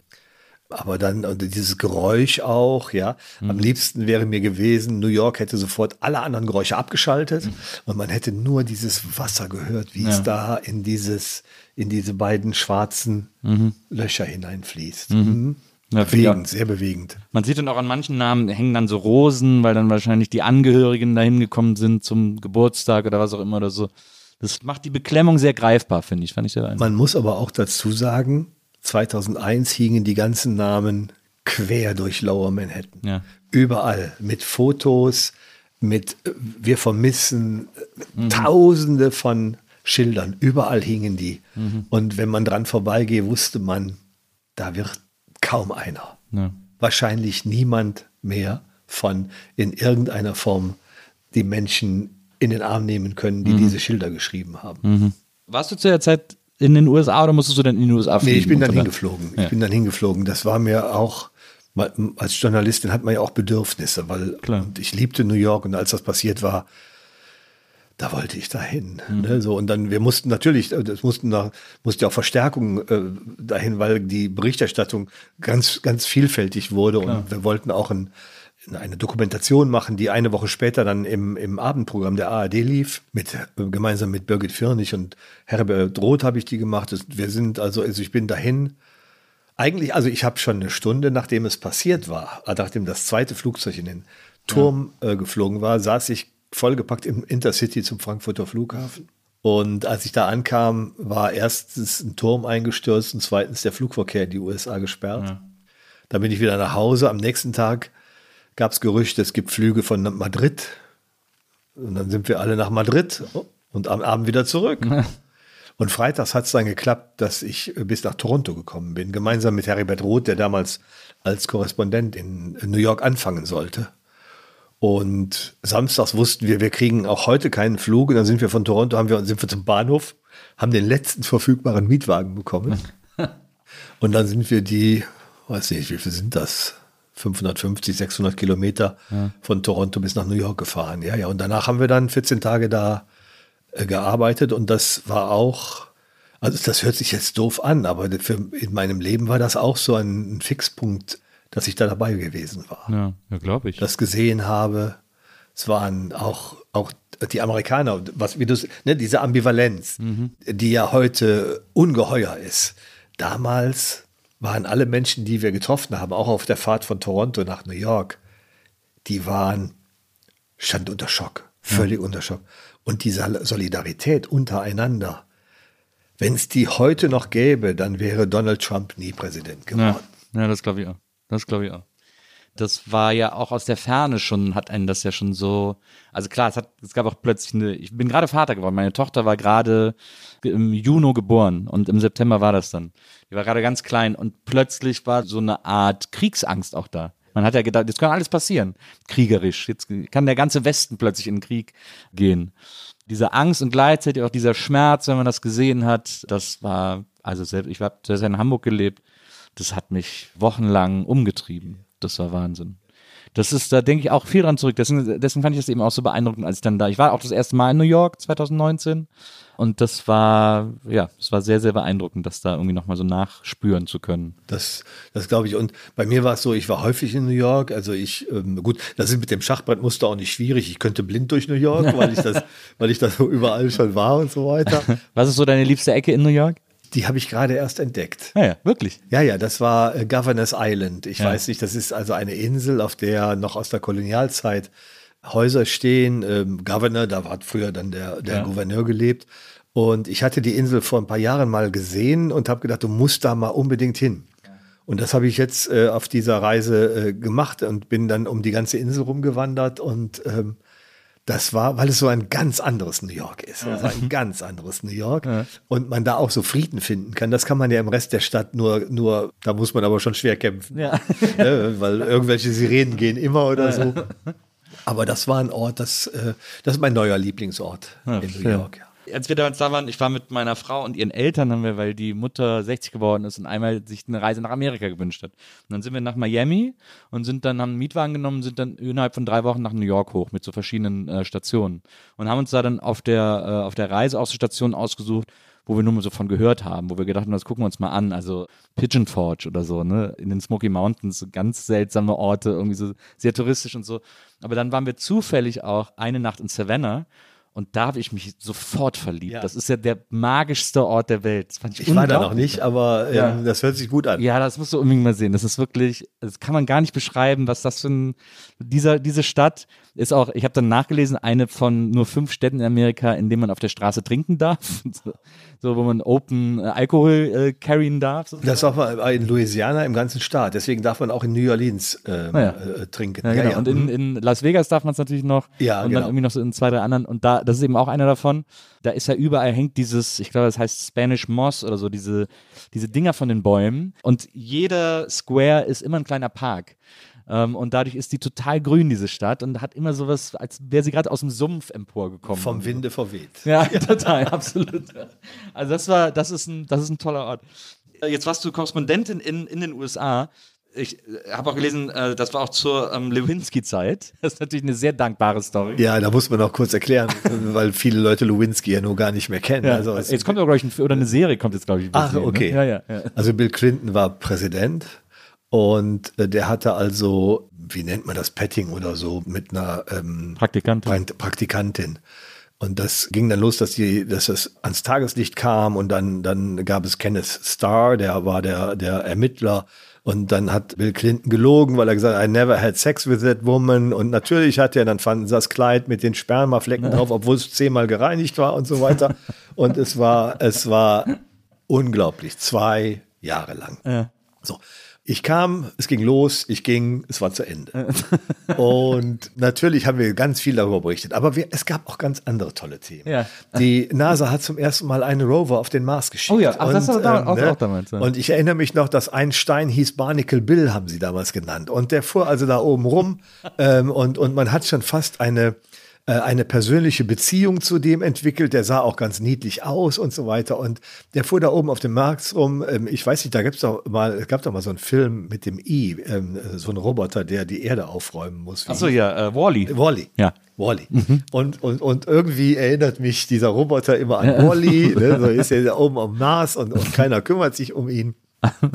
aber dann und dieses Geräusch auch, ja. Mhm. Am liebsten wäre mir gewesen, New York hätte sofort alle anderen Geräusche abgeschaltet und man hätte nur dieses Wasser gehört, wie Mhm. Ja. es da in dieses, in diese beiden schwarzen Löcher hineinfließt. Mhm. Mhm. Ja, bewegend, sehr bewegend. Man sieht dann auch an manchen Namen hängen dann so Rosen, weil dann wahrscheinlich die Angehörigen dahin gekommen sind zum Geburtstag oder was auch immer oder so. Das macht die Beklemmung sehr greifbar, finde ich. Fand ich sehr. Man muss aber auch dazu sagen, 2001 hingen die ganzen Namen quer durch Lower Manhattan. Ja. Überall mit Fotos, mit äh, wir vermissen äh, Tausende von Schildern. Überall hingen die. Und wenn man dran vorbeigehe, wusste man, da wird kaum einer. Ja. Wahrscheinlich niemand mehr von in irgendeiner Form die Menschen in den Arm nehmen können, die diese Schilder geschrieben haben. Warst du zu der Zeit in den USA oder musstest du dann in die USA fliegen? Nee, ich bin dann hingeflogen. Ja. Ich bin dann hingeflogen. Das war mir auch, als Journalistin hat man ja auch Bedürfnisse, weil Klar. ich liebte New York und als das passiert war, da wollte ich dahin. Mhm. Ne, so, und dann, wir mussten natürlich, äh, das mussten da, musste ja auch Verstärkung äh, dahin, weil die Berichterstattung ganz, ganz vielfältig wurde und wir wollten auch ein, eine Dokumentation machen, die eine Woche später dann im, im Abendprogramm der ARD lief, mit, äh, gemeinsam mit Birgit Firnig und Herbert Roth habe ich die gemacht. Wir sind also, also ich bin dahin. Eigentlich, also ich habe schon eine Stunde, nachdem es passiert war, äh, nachdem das zweite Flugzeug in den Turm äh, geflogen war, saß ich vollgepackt im Intercity zum Frankfurter Flughafen. Und als ich da ankam, war erstens ein Turm eingestürzt und zweitens der Flugverkehr in die USA gesperrt. Ja. Dann bin ich wieder nach Hause. Am nächsten Tag gab es Gerüchte, es gibt Flüge von Madrid. Und dann sind wir alle nach Madrid und am Abend wieder zurück. Und freitags hat es dann geklappt, dass ich bis nach Toronto gekommen bin, gemeinsam mit Heribert Roth, der damals als Korrespondent in New York anfangen sollte. Und samstags wussten wir, wir kriegen auch heute keinen Flug. Und dann sind wir von Toronto, haben wir, sind wir zum Bahnhof, haben den letzten verfügbaren Mietwagen bekommen. Und dann sind wir die, weiß nicht, wie viel sind das? 550, 600 Kilometer ja. von Toronto bis nach New York gefahren. Ja, ja. Und danach haben wir dann 14 Tage da äh, gearbeitet und das war auch, also das hört sich jetzt doof an, aber für, in meinem Leben war das auch so ein, ein Fixpunkt, dass ich da dabei gewesen war. Ja, ja glaube ich. Das gesehen habe. Es waren auch, auch die Amerikaner, was wie du, ne, diese Ambivalenz, mhm. die ja heute ungeheuer ist. Damals waren alle Menschen, die wir getroffen haben, auch auf der Fahrt von Toronto nach New York, die waren, stand unter Schock, völlig ja. unter Schock. Und diese Solidarität untereinander, wenn es die heute noch gäbe, dann wäre Donald Trump nie Präsident geworden. Ja, ja das glaube ich auch. Das glaube ich auch. Das war ja auch aus der Ferne schon, hat einen das ja schon so. Also klar, es, hat, es gab auch plötzlich eine. Ich bin gerade Vater geworden. Meine Tochter war gerade im Juni geboren und im September war das dann. Die war gerade ganz klein und plötzlich war so eine Art Kriegsangst auch da. Man hat ja gedacht, jetzt kann alles passieren, kriegerisch. Jetzt kann der ganze Westen plötzlich in den Krieg gehen. Diese Angst und gleichzeitig auch dieser Schmerz, wenn man das gesehen hat, das war, also selbst, ich habe selbst in Hamburg gelebt, das hat mich wochenlang umgetrieben. Das war Wahnsinn. Das ist, da denke ich auch viel dran zurück. Deswegen, deswegen fand ich das eben auch so beeindruckend, als ich dann da, ich war auch das erste Mal in New York 2019 und das war, ja, das war sehr, sehr beeindruckend, das da irgendwie nochmal so nachspüren zu können. Das, das glaube ich. Und bei mir war es so, ich war häufig in New York. Also ich, ähm, gut, das ist mit dem Schachbrettmuster auch nicht schwierig. Ich könnte blind durch New York, weil ich das, weil ich da so überall schon war und so weiter. Was ist so deine liebste Ecke in New York? Die habe ich gerade erst entdeckt. Ja, ah ja, wirklich. Ja, ja, das war äh, Governor's Island. Ich ja. weiß nicht, das ist also eine Insel, auf der noch aus der Kolonialzeit Häuser stehen. Ähm, Governor, da hat früher dann der, der ja. Gouverneur gelebt. Und ich hatte die Insel vor ein paar Jahren mal gesehen und habe gedacht, du musst da mal unbedingt hin. Und das habe ich jetzt äh, auf dieser Reise äh, gemacht und bin dann um die ganze Insel rumgewandert und ähm, das war, weil es so ein ganz anderes New York ist. Also ein ganz anderes New York. Ja. Und man da auch so Frieden finden kann. Das kann man ja im Rest der Stadt nur, nur, da muss man aber schon schwer kämpfen. Ja. ja weil irgendwelche Sirenen gehen immer oder so. Aber das war ein Ort, das, äh, das ist mein neuer Lieblingsort in New York. Ja als wir damals da waren, ich war mit meiner Frau und ihren Eltern, haben wir, weil die Mutter 60 geworden ist und einmal sich eine Reise nach Amerika gewünscht hat. Und dann sind wir nach Miami und sind dann, haben einen Mietwagen genommen, sind dann innerhalb von drei Wochen nach New York hoch mit so verschiedenen äh, Stationen und haben uns da dann auf der, äh, auf der Reise auch so Stationen ausgesucht, wo wir nur mal so von gehört haben, wo wir gedacht haben, das gucken wir uns mal an. Also Pigeon Forge oder so, ne? In den Smoky Mountains, ganz seltsame Orte, irgendwie so sehr touristisch und so. Aber dann waren wir zufällig auch eine Nacht in Savannah und da habe ich mich sofort verliebt. Ja. Das ist ja der magischste Ort der Welt. Das fand ich ich war da noch nicht, aber ähm, ja. das hört sich gut an. Ja, das musst du unbedingt mal sehen. Das ist wirklich, das kann man gar nicht beschreiben, was das für ein, dieser, diese Stadt ist auch, ich habe dann nachgelesen, eine von nur fünf Städten in Amerika, in denen man auf der Straße trinken darf. so, wo man Open äh, Alkohol äh, carryen darf. So. Das auch mal in Louisiana im ganzen Staat. Deswegen darf man auch in New Orleans ähm, ja. äh, trinken. Ja, genau. Und in, mhm. in Las Vegas darf man es natürlich noch. Ja, und genau. dann irgendwie noch so in zwei, drei anderen. Und da, das ist eben auch einer davon. Da ist ja überall hängt dieses, ich glaube, das heißt Spanish Moss oder so, diese, diese Dinger von den Bäumen. Und jeder Square ist immer ein kleiner Park. Ähm, und dadurch ist die total grün, diese Stadt, und hat immer sowas, als wäre sie gerade aus dem Sumpf emporgekommen. Vom Winde verweht. Ja, total, absolut. Also das war, das ist ein, das ist ein toller Ort. Jetzt warst du Korrespondentin in, in den USA ich äh, habe auch gelesen, äh, das war auch zur ähm, Lewinsky-Zeit. Das ist natürlich eine sehr dankbare Story. Ja, da muss man auch kurz erklären, weil viele Leute Lewinsky ja nur gar nicht mehr kennen. Ja, also jetzt kommt auch, glaube ich, ein, oder eine Serie kommt jetzt, glaube ich. Ach, okay. Ne? Ja, ja, ja. Also Bill Clinton war Präsident und äh, der hatte also, wie nennt man das, Petting oder so, mit einer ähm, Praktikantin. Praktikantin. Und das ging dann los, dass die, dass es ans Tageslicht kam und dann, dann gab es Kenneth Starr, der war der, der Ermittler Und dann hat Bill Clinton gelogen, weil er gesagt hat, I never had sex with that woman. Und natürlich hat er, dann fanden sie das Kleid mit den Spermaflecken drauf, obwohl es zehnmal gereinigt war und so weiter. Und es war, es war unglaublich. Zwei Jahre lang. Ja. So. Ich kam, es ging los, ich ging, es war zu Ende. Und natürlich haben wir ganz viel darüber berichtet, aber wir, es gab auch ganz andere tolle Themen. Ja. Die NASA hat zum ersten Mal einen Rover auf den Mars geschickt. Oh ja, ach, das war da- auch- auch damals, ja. Und ich erinnere mich noch, dass ein Stein hieß Barnacle Bill, haben sie damals genannt. Und der fuhr also da oben rum ähm, und, und man hat schon fast eine, eine persönliche Beziehung zu dem entwickelt. Der sah auch ganz niedlich aus und so weiter. Und der fuhr da oben auf dem Markt rum. Ähm, ich weiß nicht, da gibt's doch mal, es gab doch mal so einen Film mit dem I, ähm, so ein Roboter, der die Erde aufräumen muss. Achso, ja, äh, Wally. Wally. Ja. Wally. Und, und, und irgendwie erinnert mich dieser Roboter immer an Wally. Ne? So ist er da oben am Mars und, und keiner kümmert sich um ihn.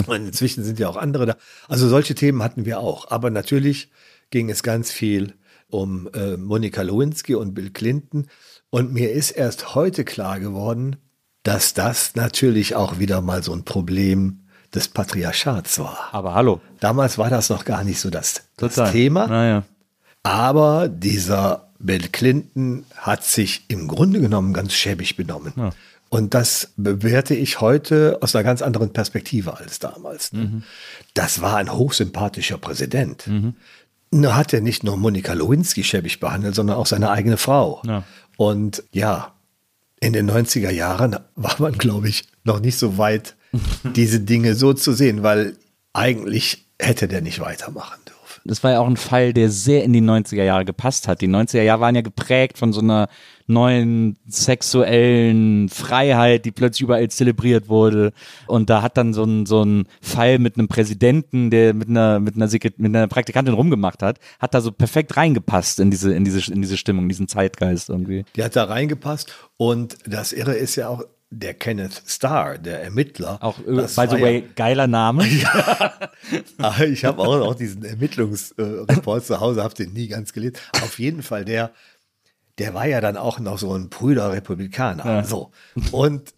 Und inzwischen sind ja auch andere da. Also solche Themen hatten wir auch. Aber natürlich ging es ganz viel um äh, Monika Lewinsky und Bill Clinton. Und mir ist erst heute klar geworden, dass das natürlich auch wieder mal so ein Problem des Patriarchats war. Aber hallo. Damals war das noch gar nicht so das, das. Thema. Naja. Aber dieser Bill Clinton hat sich im Grunde genommen ganz schäbig benommen. Und das bewerte ich heute aus einer ganz anderen Perspektive als damals. ne? Das war ein hochsympathischer Präsident. Nur hat er nicht nur Monika Lewinsky schäbig behandelt, sondern auch seine eigene Frau. Ja. Und ja, in den 90er Jahren war man, glaube ich, noch nicht so weit, diese Dinge so zu sehen, weil eigentlich hätte der nicht weitermachen dürfen. Das war ja auch ein Fall, der sehr in die 90er Jahre gepasst hat. Die 90er Jahre waren ja geprägt von so einer neuen sexuellen Freiheit, die plötzlich überall zelebriert wurde. Und da hat dann so ein, so ein Fall mit einem Präsidenten, der mit einer, mit einer, mit einer Praktikantin rumgemacht hat, hat da so perfekt reingepasst in diese, in diese, in diese Stimmung, diesen Zeitgeist irgendwie. Die hat da reingepasst. Und das Irre ist ja auch der Kenneth Starr, der Ermittler. Auch, äh, Das by the way, geiler Name. Ja, ich habe auch, auch diesen Ermittlungsreport zu Hause, habe den nie ganz gelesen. Auf jeden Fall, der, der war ja dann auch noch so ein Brüder Republikaner. So. Und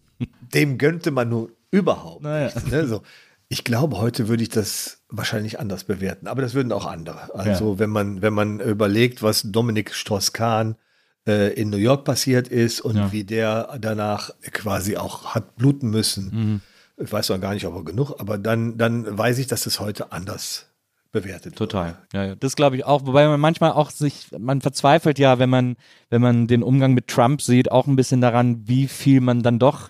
dem gönnte man nur überhaupt Naja. nichts. Ne? So. Ich glaube, heute würde ich das wahrscheinlich anders bewerten, aber das würden auch andere. Also wenn man, wenn man überlegt, was Dominik Strauss-Kahn äh, in New York passiert ist und wie der danach quasi auch hat bluten müssen. Ich weiß noch gar nicht, ob er genug, aber dann, dann weiß ich, dass das heute anders bewertet Total. Ja, ja. Das glaube ich auch, wobei man manchmal auch sich, man verzweifelt ja, wenn man, wenn man den Umgang mit Trump sieht, auch ein bisschen daran, wie viel man dann doch,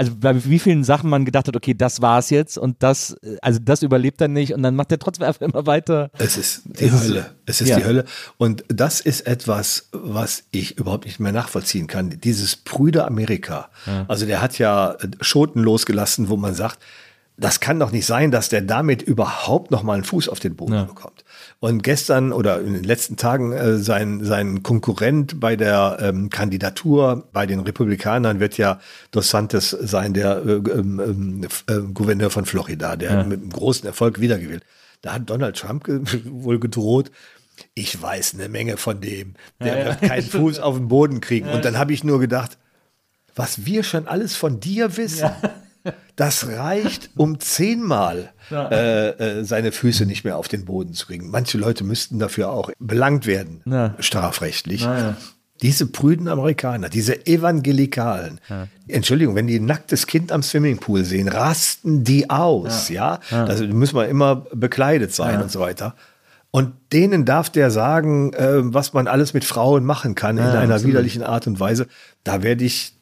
also bei wie vielen Sachen man gedacht hat, okay, das war's jetzt und das, äh, also das überlebt er nicht und dann macht er trotzdem einfach immer weiter. Es ist die Es ist- Hölle. Es ist ja. die Hölle. Und das ist etwas, was ich überhaupt nicht mehr nachvollziehen kann. Dieses Brüder Amerika. Also der hat ja Schoten losgelassen, wo man sagt, das kann doch nicht sein, dass der damit überhaupt noch mal einen Fuß auf den Boden bekommt. Und gestern oder in den letzten Tagen äh, sein, sein Konkurrent bei der ähm, Kandidatur bei den Republikanern wird ja Dos Santos sein, der äh, f- äh, Gouverneur von Florida, der mit einem großen Erfolg wiedergewählt. Da hat Donald Trump ge wohl gedroht, ich weiß eine Menge von dem, der wird keinen Fuß auf den Boden kriegen. Und dann habe ich nur gedacht, was wir schon alles von dir wissen, das reicht, um zehnmal äh, äh, seine Füße nicht mehr auf den Boden zu kriegen. Manche Leute müssten dafür auch belangt werden, Ja. strafrechtlich. Diese prüden Amerikaner, diese Evangelikalen, Entschuldigung, wenn die ein nacktes Kind am Swimmingpool sehen, rasten die aus, ja. Also müssen wir immer bekleidet sein und so weiter. Und denen darf der sagen, äh, was man alles mit Frauen machen kann in einer widerlichen Art und Weise. Da werde ich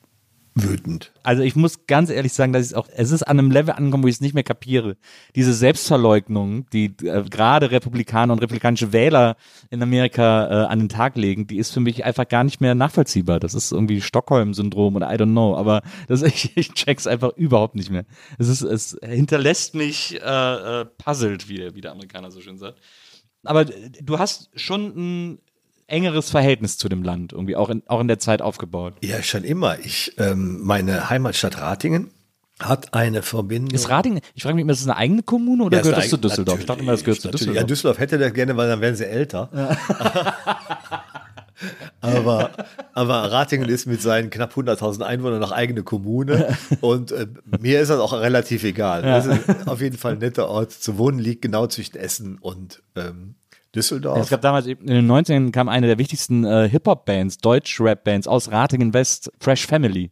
wütend. Also ich muss ganz ehrlich sagen, dass ich auch, es ist an einem Level angekommen, wo ich es nicht mehr kapiere. Diese Selbstverleugnung, die äh, gerade Republikaner und republikanische Wähler in Amerika äh, an den Tag legen, die ist für mich einfach gar nicht mehr nachvollziehbar. Das ist irgendwie Stockholm-Syndrom oder I don't know, aber das, ich, ich check's einfach überhaupt nicht mehr. Es ist, es hinterlässt mich äh, äh, puzzled, wie, der- wie der Amerikaner so schön sagt. Aber du hast schon ein engeres Verhältnis zu dem Land irgendwie auch in, auch in der Zeit aufgebaut. Ja, schon immer. Ich, ähm, meine Heimatstadt Ratingen hat eine Verbindung. Ist Rading, ich frage mich immer, ist das eine eigene Kommune oder Ja, gehört das zu Düsseldorf? Ich dachte immer, das gehört zu Düsseldorf. Ja, Düsseldorf hätte das gerne, weil dann wären sie älter. aber, aber Ratingen ist mit seinen knapp 100.000 Einwohnern noch eigene Kommune und äh, mir ist das auch relativ egal. Das ist auf jeden Fall ein netter Ort zu wohnen, liegt genau zwischen Essen und ähm, Düsseldorf. Es gab damals in den 90ern kam eine der wichtigsten äh, Hip-Hop-Bands, Deutsch-Rap-Bands aus Ratingen West, Fresh Family.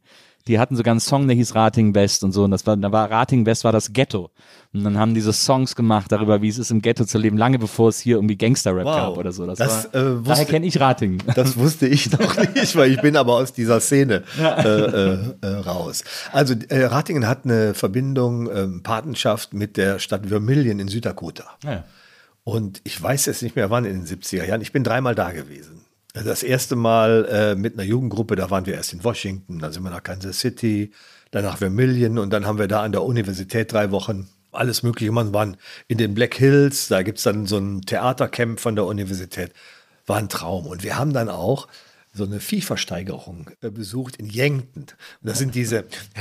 Die hatten sogar einen Song, der hieß Ratingen West und so. Und das war, da war Ratingen West war das Ghetto. Und dann haben diese Songs gemacht darüber, wie es ist, im Ghetto zu leben, lange bevor es hier irgendwie Gangster-Rap Wow. gab oder so. Das, Das, war, äh, daher kenne ich Ratingen. Das wusste ich noch nicht, weil ich bin aber aus dieser Szene äh, äh, äh, raus. Also äh, Ratingen hat eine Verbindung, ähm, Patenschaft mit der Stadt Vermillion in Süddakota. Ja. Und ich weiß jetzt nicht mehr wann in den 70er Jahren. Ich bin dreimal da gewesen. Das erste Mal äh, mit einer Jugendgruppe, da waren wir erst in Washington, dann sind wir nach Kansas City, dann nach Vermillion und dann haben wir da an der Universität drei Wochen alles Mögliche. Man waren in den Black Hills, da gibt es dann so ein Theatercamp von der Universität. War ein Traum. Und wir haben dann auch so eine Viehversteigerung äh, besucht in Yankton. Und das sind diese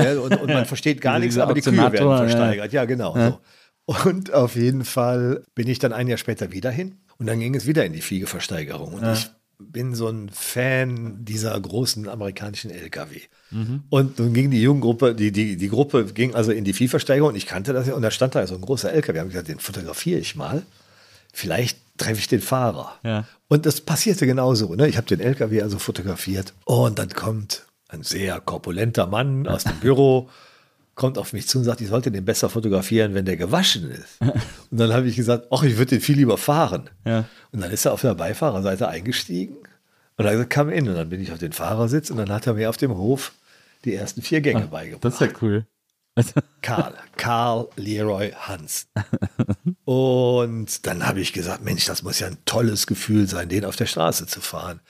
ja, und, und man versteht gar nichts, aber die Kühe werden ja. versteigert. Ja, genau. So. Und auf jeden Fall bin ich dann ein Jahr später wieder hin und dann ging es wieder in die Viehversteigerung. Und ich bin so ein Fan dieser großen amerikanischen LKW. Und nun ging die Jugendgruppe, die, die, die Gruppe ging also in die Viehversteigerung und ich kannte das ja. Und da stand da so ein großer LKW. Haben gesagt, den fotografiere ich mal. Vielleicht treffe ich den Fahrer. Ja. Und das passierte genauso. Ne? Ich habe den LKW also fotografiert. Und dann kommt ein sehr korpulenter Mann aus dem Büro, kommt auf mich zu und sagt, ich sollte den besser fotografieren, wenn der gewaschen ist. Und dann habe ich gesagt, ach, ich würde den viel lieber fahren. Ja. Und dann ist er auf der Beifahrerseite eingestiegen und hat gesagt, komm in. Und dann bin ich auf den Fahrersitz und dann hat er mir auf dem Hof die ersten vier Gänge beigebracht. Das ist ja cool. Karl, Karl Leroy Hans. Und dann habe ich gesagt, Mensch, das muss ja ein tolles Gefühl sein, den auf der Straße zu fahren.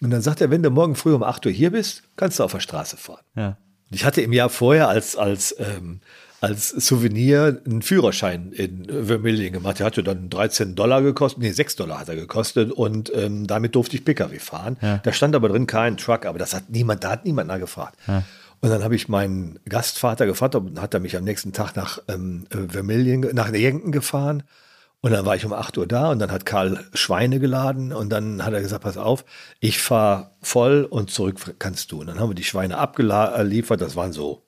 Und dann sagt er, wenn du morgen früh um 8 Uhr hier bist, kannst du auf der Straße fahren. Ja. Ich hatte im Jahr vorher als, als, ähm, als Souvenir einen Führerschein in Vermillion gemacht. Der hatte dann 13 Dollar gekostet, nee, 6 Dollar hat er gekostet und ähm, damit durfte ich Pkw fahren. Da stand aber drin kein Truck, aber das hat niemand, da hat niemand nachgefragt. Und dann habe ich meinen Gastvater gefragt, und hat er mich am nächsten Tag nach ähm, äh, Vermillion, nach Yankton gefahren. Und dann war ich um 8 Uhr da und dann hat Karl Schweine geladen und dann hat er gesagt, pass auf, ich fahre voll und zurück kannst du. Und dann haben wir die Schweine abgeliefert, das waren so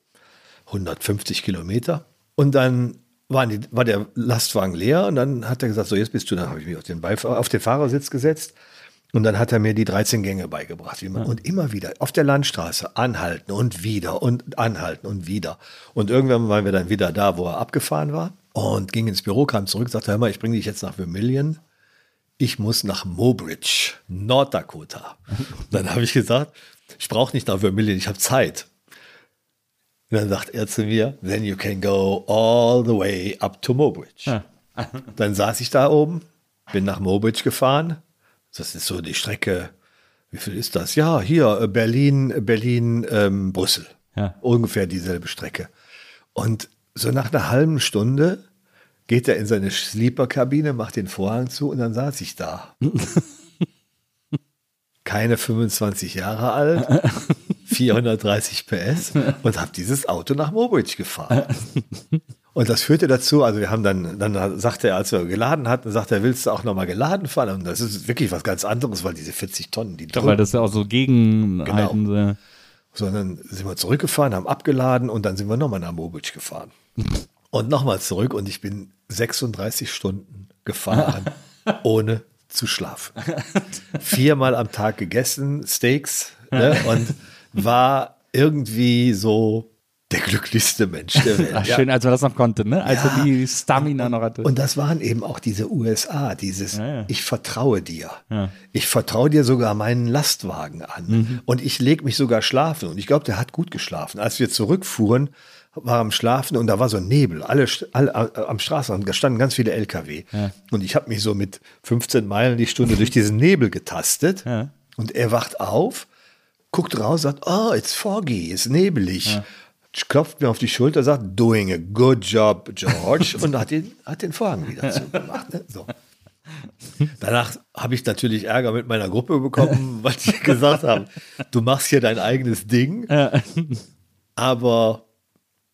150 Kilometer. Und dann die, war der Lastwagen leer und dann hat er gesagt, so jetzt bist du, dann habe ich mich auf den, auf den Fahrersitz gesetzt und dann hat er mir die 13 Gänge beigebracht. Man, Und immer wieder auf der Landstraße anhalten und wieder und anhalten und wieder. Und irgendwann waren wir dann wieder da, wo er abgefahren war und ging ins Büro, kam zurück, sagte, hör mal, ich bringe dich jetzt nach Vermillion. Ich muss nach Mobridge, Norddakota. dann habe ich gesagt, ich brauche nicht nach Vermillion, ich habe Zeit. Und dann sagt er zu mir, then you can go all the way up to Mobridge. dann saß ich da oben, bin nach Mobridge gefahren. Das ist so die Strecke, wie viel ist das? Ja, hier, äh, Berlin, Berlin, ähm, Brüssel. Ja. Ungefähr dieselbe Strecke. Und so nach einer halben Stunde geht er in seine Sleeper-Kabine, macht den Vorhang zu und dann saß ich da. Keine 25 Jahre alt, 430 PS und habe dieses Auto nach Mobridge gefahren. Und das führte dazu, also wir haben dann, dann sagte er, als wir geladen hatten, sagte er, willst du auch nochmal geladen fahren? Und das ist wirklich was ganz anderes, weil diese 40 Tonnen, die Doch, weil das ja auch so gegen Genau. sondern sind wir zurückgefahren, haben abgeladen und dann sind wir nochmal nach Mobridge gefahren. Und nochmal zurück und ich bin 36 Stunden gefahren, ohne zu schlafen. Viermal am Tag gegessen, Steaks, ne, und war irgendwie so der glücklichste Mensch der Welt. Ach, Ja. schön, als man das noch konnte, ne? Als Ja. er die Stamina noch hatte. Und das waren eben auch diese USA, dieses Ja, ja. Ich vertraue dir. Ja. Mhm. Ich vertraue dir sogar meinen Lastwagen an. Und ich lege mich sogar schlafen. Und ich glaube, der hat gut geschlafen. Als wir zurückfuhren, war am Schlafen und da war so ein Nebel. Alle, alle äh, am Straßenrand, da standen ganz viele LKW. Und ich habe mich so mit 15 Meilen die Stunde durch diesen Nebel getastet. Ja. Und er wacht auf, guckt raus, sagt, oh, it's foggy, ist nebelig. Klopft mir auf die Schulter, sagt, doing a good job, George, und hat den, hat den Vorhang wieder zugemacht. Ne? So. Danach habe ich natürlich Ärger mit meiner Gruppe bekommen, weil die gesagt haben, du machst hier dein eigenes Ding. Aber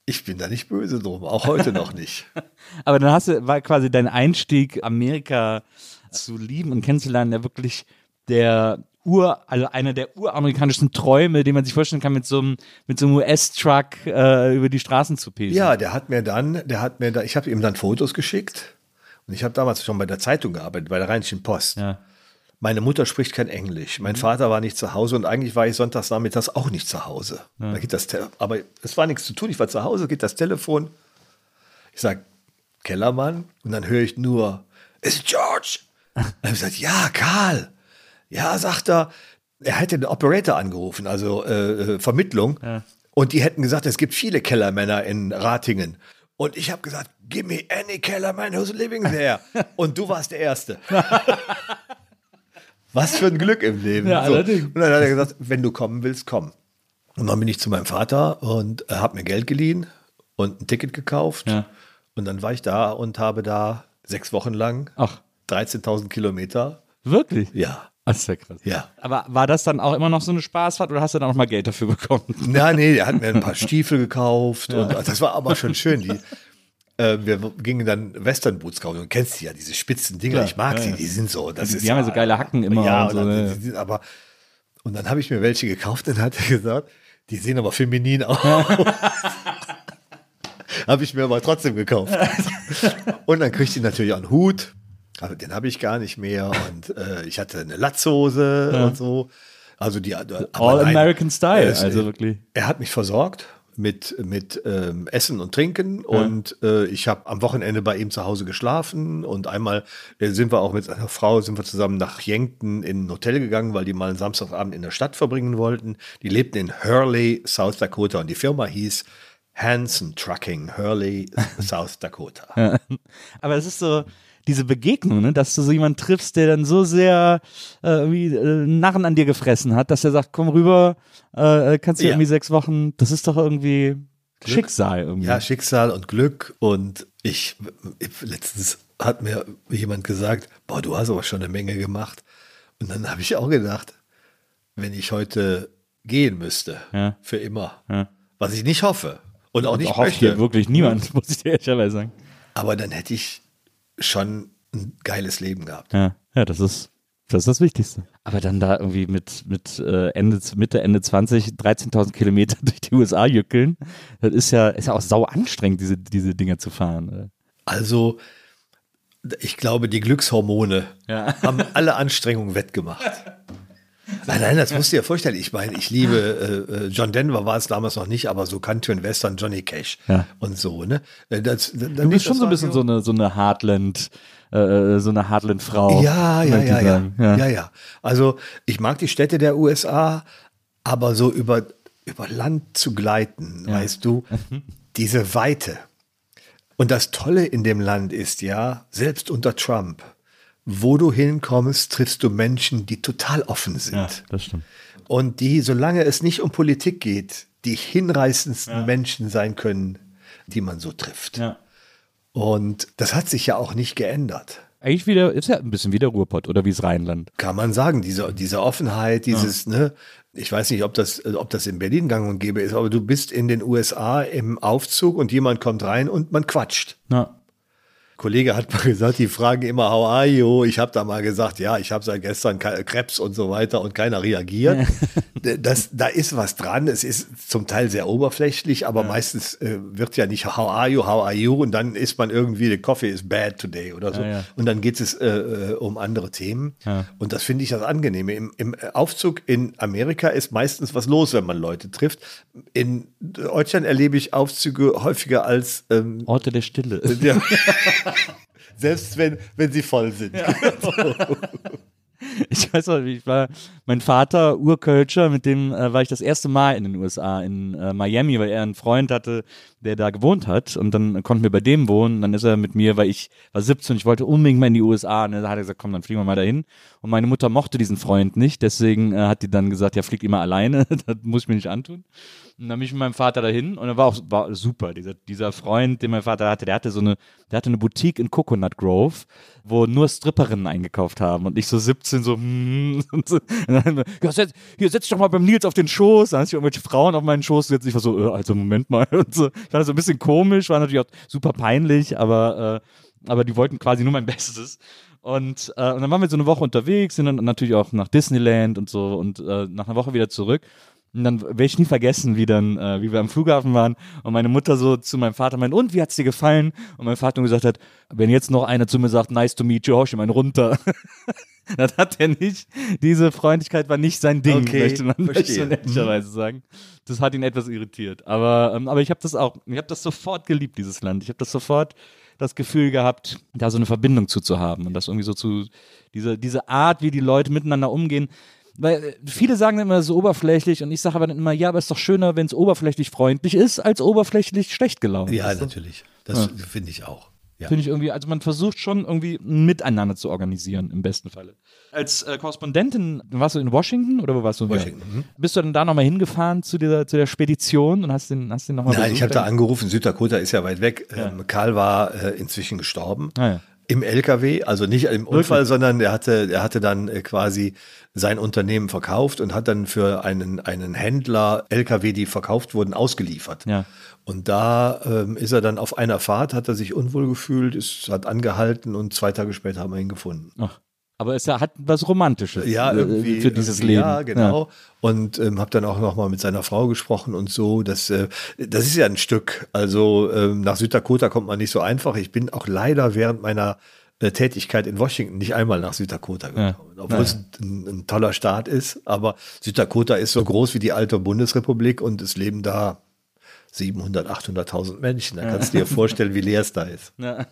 ich bin da nicht böse drum, auch heute noch nicht. Aber dann hast du, war quasi dein Einstieg, Amerika zu lieben und kennenzulernen, ja wirklich der Ur, also einer der uramerikanischen Träume, den man sich vorstellen kann, mit so einem, mit so einem US-Truck äh, über die Straßen zu pesen. Ja, der hat mir dann, der hat mir da, ich habe ihm dann Fotos geschickt und ich habe damals schon bei der Zeitung gearbeitet, bei der Rheinischen Post. Ja. Meine Mutter spricht kein Englisch. Mein Vater war nicht zu Hause und eigentlich war ich sonntags nachmittags auch nicht zu Hause. Da geht das Te- aber es war nichts zu tun. Ich war zu Hause, geht das Telefon. Ich sage, Kellermann. Und dann höre ich nur, ist George? Dann habe ich gesagt, ja, Karl. Ja, sagt er, er hätte den Operator angerufen, also äh, äh, Vermittlung. Und die hätten gesagt, es gibt viele Kellermänner in Ratingen. Und ich habe gesagt, give me any Kellerman who's living there. Und du warst der Erste. Was für ein Glück im Leben. Ja, allerdings. Und dann hat er gesagt, wenn du kommen willst, komm. Und dann bin ich zu meinem Vater und er hat mir Geld geliehen und ein Ticket gekauft. Ja. Und dann war ich da und habe da sechs Wochen lang Ach, 13.000 Kilometer. wirklich? Ja, Das ist ja krass. ja. Aber war das dann auch immer noch so eine Spaßfahrt oder hast du dann auch mal Geld dafür bekommen? Na, nee, er hat mir ein paar Stiefel gekauft und das war aber schon schön. Die, äh, wir gingen dann Western Boots kaufen. Du kennst die ja, diese spitzen Dinger. Klar, ich mag ja, die, ja. die sind so. Das Die- ist die haben ja so geile Hacken immer Ja, und so, dann, die aber und dann habe ich mir welche gekauft und hat er gesagt, die sehen aber feminin aus. habe ich mir aber trotzdem gekauft. und dann kriegte ich natürlich auch einen Hut. Aber den habe ich gar nicht mehr. Und äh, ich hatte eine Latzhose und so. Also die aber All American Style, also wirklich. Er hat mich versorgt mit, mit ähm, Essen und Trinken. Und äh, ich habe am Wochenende bei ihm zu Hause geschlafen. Und einmal äh, sind wir auch mit seiner Frau sind wir zusammen nach Yankton in ein Hotel gegangen, weil die mal einen Samstagabend in der Stadt verbringen wollten. Die lebten in Hurley, South Dakota. Und die Firma hieß Hanson Trucking, Hurley, South Dakota. Aber es ist so diese Begegnung, ne, dass du so jemanden triffst, der dann so sehr äh, irgendwie äh, Narren an dir gefressen hat, dass er sagt, komm rüber, äh, kannst du Ja. irgendwie sechs Wochen, das ist doch irgendwie Schicksal irgendwie. Ja, Schicksal und Glück. Und ich, ich letztens hat mir jemand gesagt, boah, du hast aber schon eine Menge gemacht. Und dann habe ich auch gedacht, wenn ich heute gehen müsste, Ja. für immer, Ja. was ich nicht hoffe und auch nicht Auch hofft möchte, hier wirklich niemand, muss ich dir ehrlicherweise sagen. aber dann hätte ich schon ein geiles Leben gehabt. Ja, ja, das ist das ist das Wichtigste. Aber dann da irgendwie mit, mit äh, Ende, Mitte, Ende 20, 13.000 Kilometer durch die USA jückeln, das ist ja, ist ja auch sau anstrengend, diese, diese Dinge zu fahren. Also, ich glaube, die Glückshormone Ja. haben alle Anstrengungen wettgemacht. Nein, nein, das musst du dir vorstellen. Ich meine, ich liebe äh, äh, John Denver war es damals noch nicht, aber so Country and Western, Johnny Cash Ja. und so, ne? Äh, Das, Du bist schon so ein bisschen so eine, so eine Heartland, äh, so eine Heartland-Frau. Ja, ja, ja, ja, sagen. ja, ja. Also ich mag die Städte der USA, aber so über, über Land zu gleiten, weißt du, diese Weite. Und das Tolle in dem Land ist ja, selbst unter Trump, wo du hinkommst, triffst du Menschen, die total offen sind. Ja, das stimmt. Und die, solange es nicht um Politik geht, die hinreißendsten Menschen sein können, die man so trifft. Ja. Und das hat sich ja auch nicht geändert. Eigentlich wieder, ist ja ein bisschen wie der Ruhrpott oder wie das Rheinland. kann man sagen, diese, diese Offenheit, dieses, ne, ich weiß nicht, ob das, ob das in Berlin gang und gäbe ist, aber du bist in den USA im Aufzug und jemand kommt rein und man quatscht. Ja. Kollege hat mal gesagt, die fragen immer, how are you? Ich habe da mal gesagt, ja, ich habe seit gestern Krebs und so weiter und keiner reagiert. Das, da ist was dran. Es ist zum Teil sehr oberflächlich, aber meistens äh, wird ja nicht how are you, how are you und dann ist man irgendwie, the coffee is bad today oder so. Ja, ja. Und dann geht es äh, äh, um andere Themen. Und das finde ich das Angenehme. Im, Im Aufzug in Amerika ist meistens was los, wenn man Leute trifft. In Deutschland erlebe ich Aufzüge häufiger als ähm, Orte der Stille. ja. Selbst wenn, wenn sie voll sind. Ich weiß noch, ich war, mein Vater, Urkölscher, mit dem äh, war ich das erste Mal in den USA, in äh, Miami, weil er einen Freund hatte, der da gewohnt hat und dann konnten wir bei dem wohnen. Dann ist er mit mir, weil ich war 17, ich wollte unbedingt mal in die USA und dann hat er gesagt, komm, dann fliegen wir mal dahin. Und meine Mutter mochte diesen Freund nicht, deswegen äh, hat die dann gesagt, ja, fliegt immer alleine, das muss ich mir nicht antun. Und dann bin ich mit meinem Vater dahin und er war auch war super. Dieser, dieser Freund, den mein Vater hatte, der hatte so eine, der hatte eine Boutique in Coconut Grove, wo nur Stripperinnen eingekauft haben. Und ich so 17 so, hm, und so. Und dann, ja, setz, hier setz dich doch mal beim Nils auf den Schoß. Dann hast du irgendwelche Frauen auf meinen Schoß gesetzt. Ich war so, äh, also Moment mal. Und so. Ich fand das so ein bisschen komisch, war natürlich auch super peinlich, aber, äh, aber die wollten quasi nur mein Bestes. Und, äh, und dann waren wir so eine Woche unterwegs, sind dann natürlich auch nach Disneyland und so und äh, nach einer Woche wieder zurück. Und dann werde ich nie vergessen, wie dann, äh, wie wir am Flughafen waren und meine Mutter so zu meinem Vater meint, und wie hat's dir gefallen? Und mein Vater gesagt hat, wenn jetzt noch einer zu mir sagt, nice to meet you, hau ich ihm einen runter. das hat er nicht, diese Freundlichkeit war nicht sein Ding, Okay, möchte man, man ehrlicherweise sagen. Das hat ihn etwas irritiert. Aber, ähm, aber ich habe das auch, ich habe das sofort geliebt, dieses Land. Ich habe das sofort das Gefühl gehabt, da so eine Verbindung zu, zu haben und das irgendwie so zu, diese, diese Art, wie die Leute miteinander umgehen. Weil äh, viele sagen immer so oberflächlich und ich sage aber dann immer, ja, aber es ist doch schöner, wenn es oberflächlich freundlich ist, als oberflächlich schlecht gelaunt. Ja, du? natürlich. Das finde ich auch. Ja. Finde ich irgendwie, also man versucht schon irgendwie ein Miteinander zu organisieren, im besten Falle. Als äh, Korrespondentin, warst du in Washington oder wo warst du? Washington, mhm. Bist du dann da nochmal hingefahren zu dieser, zu der Spedition und hast den, hast den nochmal Nein, ich habe da besucht? angerufen, Süddakota ist ja weit weg. Ähm, Karl war äh, inzwischen gestorben. Ah, ja. Im LKW, also nicht im Unfall, sondern er hatte, er hatte dann äh, quasi sein Unternehmen verkauft und hat dann für einen, einen Händler LKW, die verkauft wurden, ausgeliefert. Ja. Und da ähm, ist er dann auf einer Fahrt, hat er sich unwohl gefühlt, ist, hat angehalten und zwei Tage später haben wir ihn gefunden. Ach, aber es hat was Romantisches Ja, äh, irgendwie. für dieses Leben. Ja, genau. Und ähm, habe dann auch noch mal mit seiner Frau gesprochen und so. Das, äh, das ist ja ein Stück. Also ähm, nach Süddakota kommt man nicht so einfach. Ich bin auch leider während meiner äh, Tätigkeit in Washington nicht einmal nach Süddakota gekommen. Obwohl es ein, ein toller Staat ist. Aber Süddakota ist so groß wie die alte Bundesrepublik und es leben da 700, 800.000 Menschen. Da kannst du dir vorstellen, wie leer es da ist. Ja.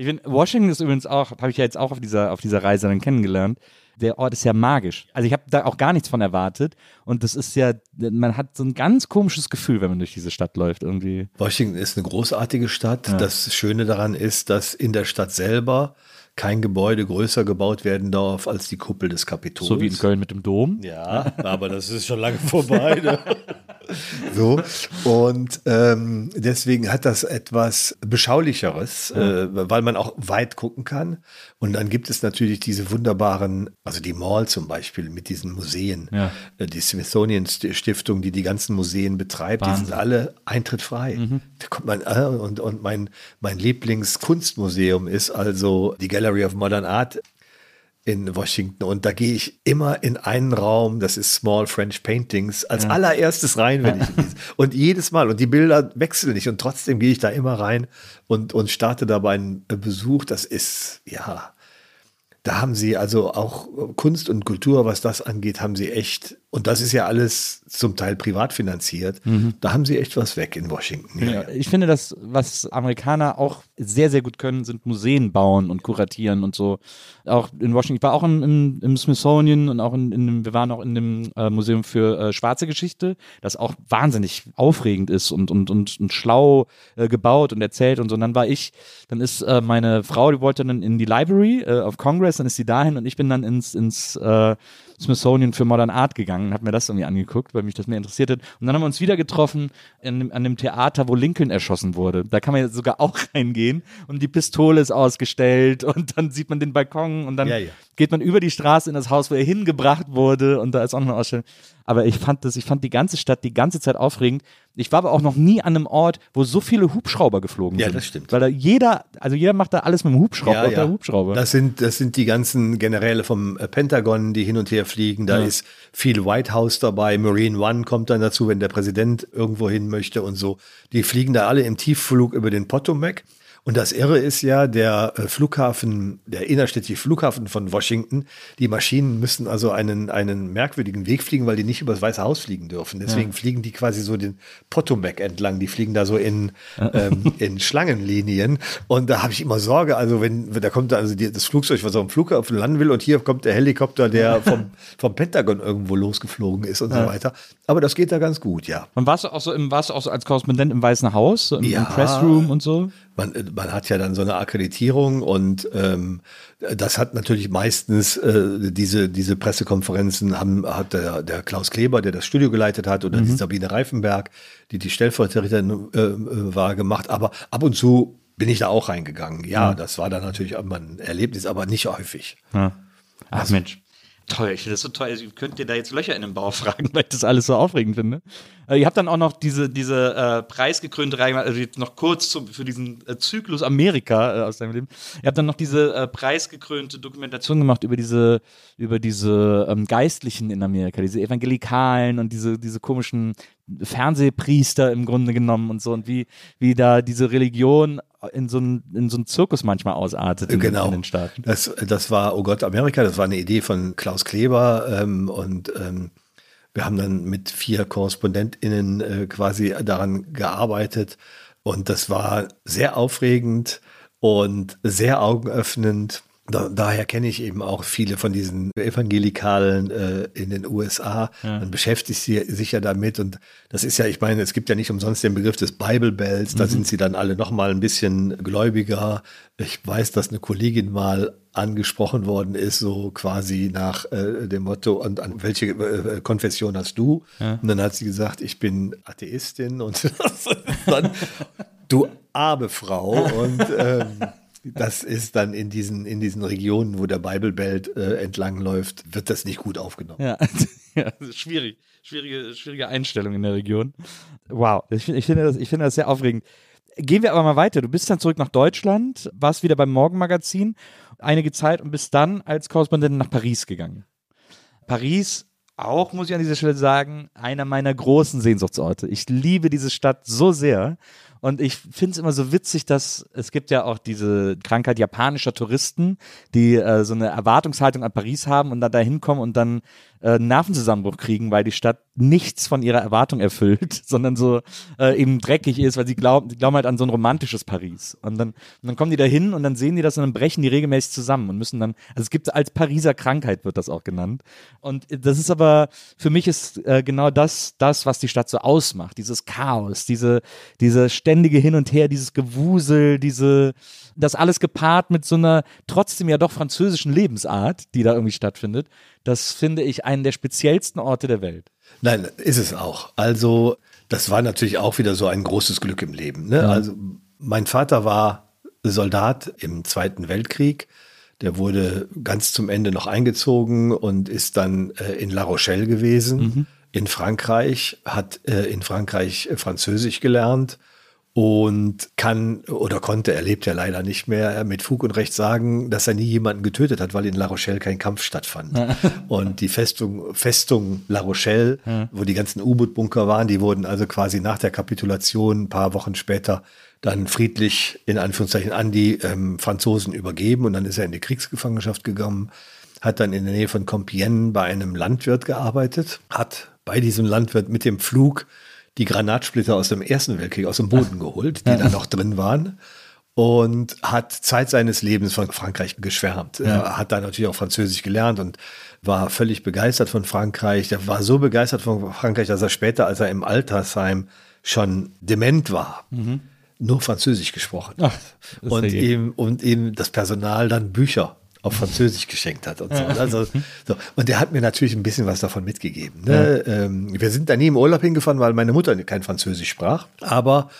Ich finde, Washington ist übrigens auch, habe ich ja jetzt auch auf dieser, auf dieser Reise dann kennengelernt. Der Ort ist ja magisch. Also ich habe da auch gar nichts von erwartet. Und das ist ja, man hat so ein ganz komisches Gefühl, wenn man durch diese Stadt läuft irgendwie. Washington ist eine großartige Stadt. Das Schöne daran ist, dass in der Stadt selber kein Gebäude größer gebaut werden darf als die Kuppel des Kapitols. So wie in Köln mit dem Dom. Ja, aber das ist schon lange vorbei. Ne? so. Und ähm, deswegen hat das etwas Beschaulicheres, äh, weil man auch weit gucken kann. Und dann gibt es natürlich diese wunderbaren, also die Mall zum Beispiel mit diesen Museen, Ja. äh, die Smithsonian Stiftung, die die ganzen Museen betreibt, die sind alle eintrittfrei. Da kommt man äh, und und mein mein Lieblingskunstmuseum ist also die Gallery of Modern Art in Washington und da gehe ich immer in einen Raum, das ist Small French Paintings, als allererstes rein, wenn ich. Und jedes Mal, und die Bilder wechseln nicht und trotzdem gehe ich da immer rein und, und starte dabei einen Besuch. Das ist, ja, da haben sie also auch Kunst und Kultur, was das angeht, haben sie echt, und das ist ja alles zum Teil privat finanziert, da haben sie echt was weg in Washington. Ja, Ja, ich finde, das, was Amerikaner auch sehr, sehr gut können, sind Museen bauen und kuratieren und so. Auch in Washington. Ich war auch im, im, im Smithsonian und auch in, in dem, wir waren auch in dem äh, Museum für äh, schwarze Geschichte, das auch wahnsinnig aufregend ist und, und, und, und schlau äh, gebaut und erzählt und so. Und dann war ich, dann ist äh, meine Frau, die wollte dann in die Library äh, of Congress, dann ist sie dahin und ich bin dann ins, ins äh, Smithsonian für Modern Art gegangen und habe mir das irgendwie angeguckt, weil mich das mehr interessiert hat. Und dann haben wir uns wieder getroffen in, an dem Theater, wo Lincoln erschossen wurde. Da kann man ja sogar auch reingehen und die Pistole ist ausgestellt und dann sieht man den Balkon und dann Ja, ja. Geht man über die Straße in das Haus, wo er hingebracht wurde und da ist auch noch eine Ausstellung. Aber ich fand das, ich fand die ganze Stadt die ganze Zeit aufregend. Ich war aber auch noch nie an einem Ort, wo so viele Hubschrauber geflogen Ja, sind. das stimmt. Weil da jeder, also jeder macht da alles mit dem Hubschrauber, auf der Hubschrauber. Das sind, das sind die ganzen Generäle vom äh, Pentagon, die hin und her fliegen. Da ist viel White House dabei. Marine One kommt dann dazu, wenn der Präsident irgendwo hin möchte und so. Die fliegen da alle im Tiefflug über den Potomac. Und das Irre ist ja, der äh, Flughafen, der innerstädtische Flughafen von Washington, die Maschinen müssen also einen, einen merkwürdigen Weg fliegen, weil die nicht über das Weiße Haus fliegen dürfen. Deswegen fliegen die quasi so den Potomac entlang. Die fliegen da so in, ähm, in Schlangenlinien. Und da habe ich immer Sorge, also wenn, da kommt also die, das Flugzeug, was auf dem Flughafen landen will und hier kommt der Helikopter, der vom, vom Pentagon irgendwo losgeflogen ist und so weiter. Aber das geht da ganz gut, ja. Und warst du auch so im, warst du auch so als Korrespondent im Weißen Haus, so im, Ja. im Pressroom und so? Man, äh, man hat ja dann so eine Akkreditierung und ähm, das hat natürlich meistens äh, diese, diese Pressekonferenzen haben, hat der, der Klaus Kleber, der das Studio geleitet hat, oder die Sabine Reifenberg, die die Stellvertreterin äh, war, gemacht. Aber ab und zu bin ich da auch reingegangen. Ja, das war dann natürlich auch mal ein Erlebnis, aber nicht häufig. Ja. Ach Mensch. Toll. Ich finde das so toll. Also, könnt ihr da jetzt Löcher in den Bauch fragen, weil ich das alles so aufregend finde. Äh, ihr habt dann auch noch diese, diese äh, preisgekrönte Reihe, also jetzt noch kurz zum, für diesen äh, Zyklus Amerika äh, aus deinem Leben. Ihr habt dann noch diese äh, preisgekrönte Dokumentation gemacht über diese, über diese ähm, Geistlichen in Amerika, diese Evangelikalen und diese, diese komischen Fernsehpriester im Grunde genommen und so und wie, wie da diese Religion in so einen, in so einen Zirkus manchmal ausartet in, genau. in den Staaten. Das, das war, oh Gott, Amerika, das war eine Idee von Klaus Kleber ähm, und ähm, wir haben dann mit vier KorrespondentInnen äh, quasi daran gearbeitet und das war sehr aufregend und sehr augenöffnend da, daher kenne ich eben auch viele von diesen Evangelikalen äh, in den USA. Ja. Man beschäftigt sich ja damit und das ist ja, ich meine, es gibt ja nicht umsonst den Begriff des Bible Bells. Da mhm. sind sie dann alle noch mal ein bisschen gläubiger. Ich weiß, dass eine Kollegin mal angesprochen worden ist, so quasi nach äh, dem Motto, und an welche äh, Konfession hast du? Ja. Und dann hat sie gesagt, ich bin Atheistin und dann, du arme Frau. Und ähm, das ist dann in diesen, in diesen Regionen, wo der Bible Belt äh, entlangläuft, wird das nicht gut aufgenommen. Ja, ja schwierig. Schwierige, schwierige Einstellung in der Region. Wow, ich, ich, finde das, ich finde das sehr aufregend. Gehen wir aber mal weiter. Du bist dann zurück nach Deutschland, warst wieder beim Morgenmagazin einige Zeit und bist dann als Korrespondent nach Paris gegangen. Paris auch, muss ich an dieser Stelle sagen, einer meiner großen Sehnsuchtsorte. Ich liebe diese Stadt so sehr. Und ich finde es immer so witzig, dass es gibt ja auch diese Krankheit japanischer Touristen, die äh, so eine Erwartungshaltung an Paris haben und dann da hinkommen und dann äh, Nervenzusammenbruch kriegen, weil die Stadt nichts von ihrer Erwartung erfüllt, sondern so äh, eben dreckig ist, weil sie glauben, die glauben halt an so ein romantisches Paris. Und dann, und dann kommen die da hin und dann sehen die das und dann brechen die regelmäßig zusammen und müssen dann, also es gibt als Pariser Krankheit wird das auch genannt. Und das ist aber, für mich ist äh, genau das, das, was die Stadt so ausmacht, dieses Chaos, diese, diese ständige Hin und Her, dieses Gewusel, diese, das alles gepaart mit so einer trotzdem ja doch französischen Lebensart, die da irgendwie stattfindet. Das finde ich einen der speziellsten Orte der Welt. Nein, ist es auch. Also, das war natürlich auch wieder so ein großes Glück im Leben. Ne? Ja. Also, mein Vater war Soldat im Zweiten Weltkrieg. Der wurde ganz zum Ende noch eingezogen und ist dann äh, in La Rochelle gewesen. Mhm. In Frankreich, hat äh, in Frankreich Französisch gelernt und kann oder konnte, er lebt ja leider nicht mehr, mit Fug und Recht sagen, dass er nie jemanden getötet hat, weil in La Rochelle kein Kampf stattfand. und die Festung, Festung La Rochelle, ja. wo die ganzen U-Boot-Bunker waren, die wurden also quasi nach der Kapitulation ein paar Wochen später dann friedlich in Anführungszeichen an die ähm, Franzosen übergeben und dann ist er in die Kriegsgefangenschaft gegangen, hat dann in der Nähe von Compiègne bei einem Landwirt gearbeitet, hat bei diesem Landwirt mit dem Flug die Granatsplitter aus dem Ersten Weltkrieg aus dem Boden geholt, die da noch drin waren. Und hat Zeit seines Lebens von Frankreich geschwärmt. Ja. Er hat da natürlich auch Französisch gelernt und war völlig begeistert von Frankreich. Er war so begeistert von Frankreich, dass er später, als er im Altersheim schon dement war, mhm. nur Französisch gesprochen hat. Ach, und, ihm, und ihm das Personal dann Bücher auf Französisch geschenkt hat und so. Also, so. Und der hat mir natürlich ein bisschen was davon mitgegeben. Ne? Ja. Ähm, wir sind da nie im Urlaub hingefahren, weil meine Mutter kein Französisch sprach. Aber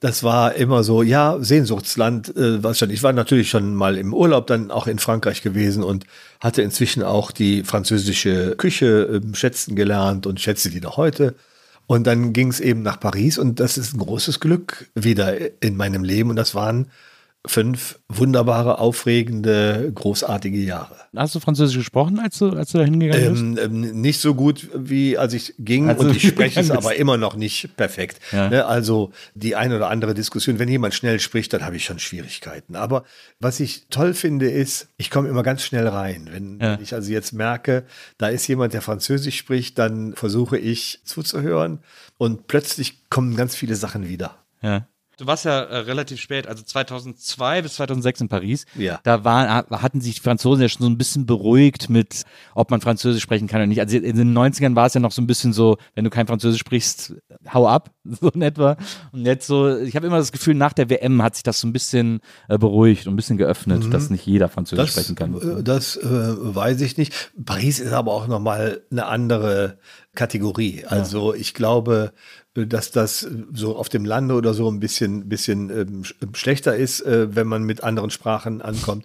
das war immer so, ja, Sehnsuchtsland, äh, was schon. Ich war natürlich schon mal im Urlaub dann auch in Frankreich gewesen und hatte inzwischen auch die französische Küche äh, schätzen gelernt und schätze die noch heute. Und dann ging es eben nach Paris und das ist ein großes Glück wieder in meinem Leben. Und das waren fünf wunderbare, aufregende, großartige Jahre. Hast du Französisch gesprochen, als du, als du da hingegangen bist? Ähm, ähm, nicht so gut, wie als ich ging also, und ich spreche es aber immer noch nicht perfekt. Ja. Ne, also die eine oder andere Diskussion, wenn jemand schnell spricht, dann habe ich schon Schwierigkeiten. Aber was ich toll finde, ist, ich komme immer ganz schnell rein. Wenn, ja. ich also jetzt merke, da ist jemand, der Französisch spricht, dann versuche ich zuzuhören und plötzlich kommen ganz viele Sachen wieder. Ja du warst ja äh, relativ spät, also 2002 bis 2006 in Paris. Ja. Da waren, hatten sich die Franzosen ja schon so ein bisschen beruhigt mit, ob man Französisch sprechen kann oder nicht. Also in den 90ern war es ja noch so ein bisschen so, wenn du kein Französisch sprichst, hau ab, so in etwa. Und jetzt so, ich habe immer das Gefühl, nach der WM hat sich das so ein bisschen äh, beruhigt und ein bisschen geöffnet, mhm. dass nicht jeder Französisch das, sprechen kann. Äh, das äh, weiß ich nicht. Paris ist aber auch nochmal eine andere Kategorie. Also ja. ich glaube, dass das so auf dem Lande oder so ein bisschen, bisschen ähm, schlechter ist, äh, wenn man mit anderen Sprachen ankommt.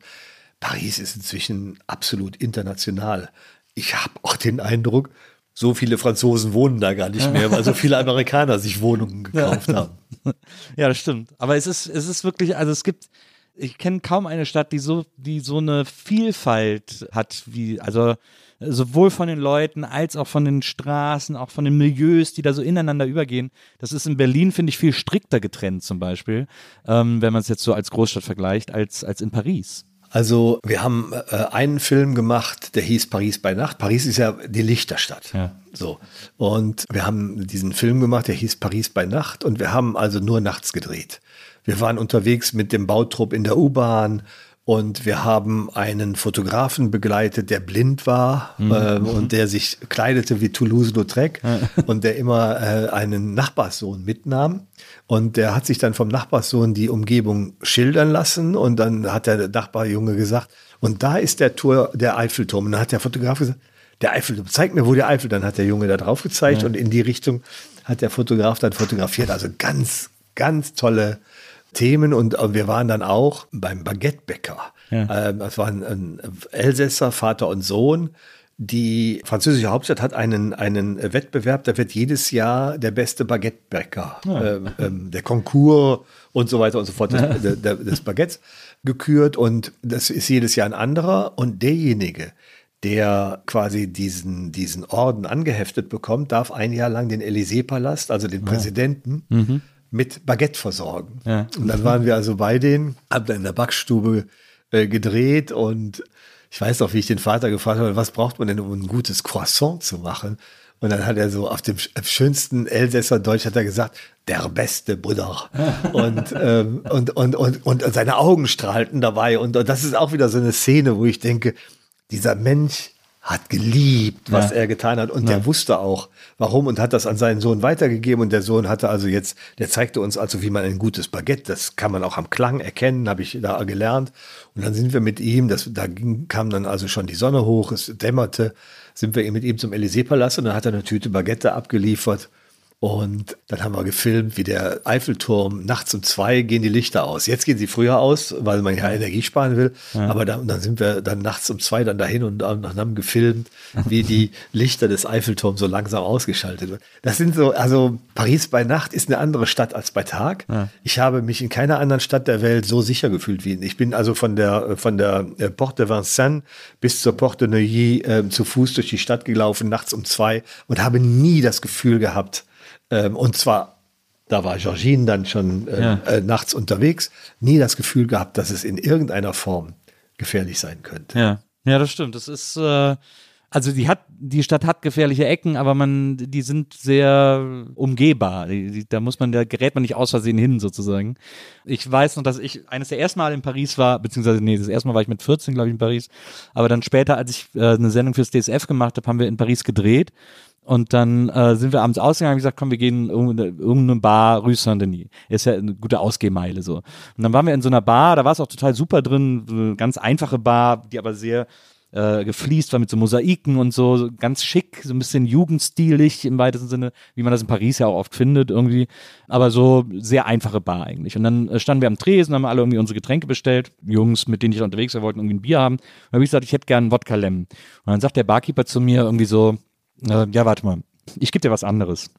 Paris ist inzwischen absolut international. ich habe auch den Eindruck, so viele Franzosen wohnen da gar nicht mehr, weil so viele Amerikaner sich Wohnungen gekauft haben. Ja, das stimmt. Aber es ist, es ist wirklich, also es gibt, ich kenne kaum eine Stadt, die so, die so eine Vielfalt hat, wie, also sowohl von den Leuten als auch von den Straßen, auch von den Milieus, die da so ineinander übergehen. Das ist in Berlin, finde ich, viel strikter getrennt zum Beispiel, ähm, wenn man es jetzt so als Großstadt vergleicht, als, als in Paris. Also wir haben äh, einen Film gemacht, der hieß Paris bei Nacht. Paris ist ja die Lichterstadt. Ja. So. Und wir haben diesen Film gemacht, der hieß Paris bei Nacht. Und wir haben also nur nachts gedreht. Wir waren unterwegs mit dem Bautrupp in der U-Bahn und wir haben einen Fotografen begleitet, der blind war Mhm. äh, und der sich kleidete wie Toulouse-Lautrec und der immer äh, einen Nachbarssohn mitnahm. Und der hat sich dann vom Nachbarssohn die Umgebung schildern lassen und dann hat der Nachbarjunge gesagt, und da ist der Tor, der Eiffelturm. Und dann hat der Fotograf gesagt, der Eiffelturm, zeig mir, wo der Eiffel. Dann hat der Junge da drauf gezeigt und in die Richtung hat der Fotograf dann fotografiert. Also ganz, ganz tolle Themen und äh, wir waren dann auch beim Baguettebäcker. Ähm, das waren ein Elsässer, Vater und Sohn. Die französische Hauptstadt hat einen, einen Wettbewerb, da wird jedes Jahr der beste Baguettebäcker, ähm, ähm, der Konkurs und so weiter und so fort des, der, des Baguettes gekürt. Und das ist jedes Jahr ein anderer. Und derjenige, der quasi diesen, diesen Orden angeheftet bekommt, darf ein Jahr lang den Élysée-Palast, also den Präsidenten, mit Baguette versorgen. Ja. Und dann waren wir also bei denen, haben dann in der Backstube äh, gedreht und ich weiß noch, wie ich den Vater gefragt habe, was braucht man denn, um ein gutes Croissant zu machen? Und dann hat er so auf dem sch- schönsten Elsässer Deutsch hat er gesagt, der beste Bruder. und, ähm, und, und, und, und seine Augen strahlten dabei. Und, und das ist auch wieder so eine Szene, wo ich denke, dieser Mensch hat geliebt, was Ja. er getan hat. Und der wusste auch, warum und hat das an seinen Sohn weitergegeben. Und der Sohn hatte also jetzt, der zeigte uns also, wie man ein gutes Baguette, das kann man auch am Klang erkennen, habe ich da gelernt. Und dann sind wir mit ihm, das, da ging, kam dann also schon die Sonne hoch, es dämmerte, sind wir mit ihm zum Élysée-Palast und dann hat er eine Tüte Baguette abgeliefert. Und dann haben wir gefilmt, wie der Eiffelturm nachts um zwei gehen die Lichter aus. Jetzt gehen sie früher aus, weil man ja Energie sparen will. Aber dann, dann sind wir dann nachts um zwei dann dahin und, und haben gefilmt, wie die Lichter des Eiffelturms so langsam ausgeschaltet werden. Das sind so, also Paris bei Nacht ist eine andere Stadt als bei Tag. Ich habe mich in keiner anderen Stadt der Welt so sicher gefühlt wie in. Ich bin also von der, von der äh, Porte de Vincennes bis zur Porte de Neuilly äh, zu Fuß durch die Stadt gelaufen, nachts um zwei und habe nie das Gefühl gehabt, ähm, und zwar, da war Georgine dann schon äh, Ja. äh, nachts unterwegs, nie das Gefühl gehabt, dass es in irgendeiner Form gefährlich sein könnte. Ja, ja, das stimmt. Das ist, äh, also die hat, die Stadt hat gefährliche Ecken, aber man, die sind sehr umgehbar. Die, die, da muss man, da gerät man nicht aus Versehen hin, sozusagen. Ich weiß noch, dass ich eines der ersten Mal in Paris war, beziehungsweise, nee, das erste Mal war ich mit 14, glaube ich, in Paris. Aber dann später, als ich äh, eine Sendung fürs DSF gemacht habe, haben wir in Paris gedreht. Und dann äh, sind wir abends ausgegangen und gesagt, komm, wir gehen in irgendeine, Bar, Rue Saint-Denis. Ist ja eine gute Ausgehmeile so. Und dann waren wir in so einer Bar, da war es auch total super drin, eine ganz einfache Bar, die aber sehr äh, gefliest war mit so Mosaiken und so, so ganz schick, so ein bisschen jugendstilig im weitesten Sinne, wie man das in Paris ja auch oft findet irgendwie, aber so sehr einfache Bar eigentlich. Und dann äh, standen wir am Tresen, haben alle irgendwie unsere Getränke bestellt, Jungs, mit denen ich unterwegs war, wollten irgendwie ein Bier haben. Und dann habe ich gesagt, ich hätte gern Wodka Lem. Und dann sagt der Barkeeper zu mir irgendwie so, äh, ja, warte mal, ich gebe dir was anderes.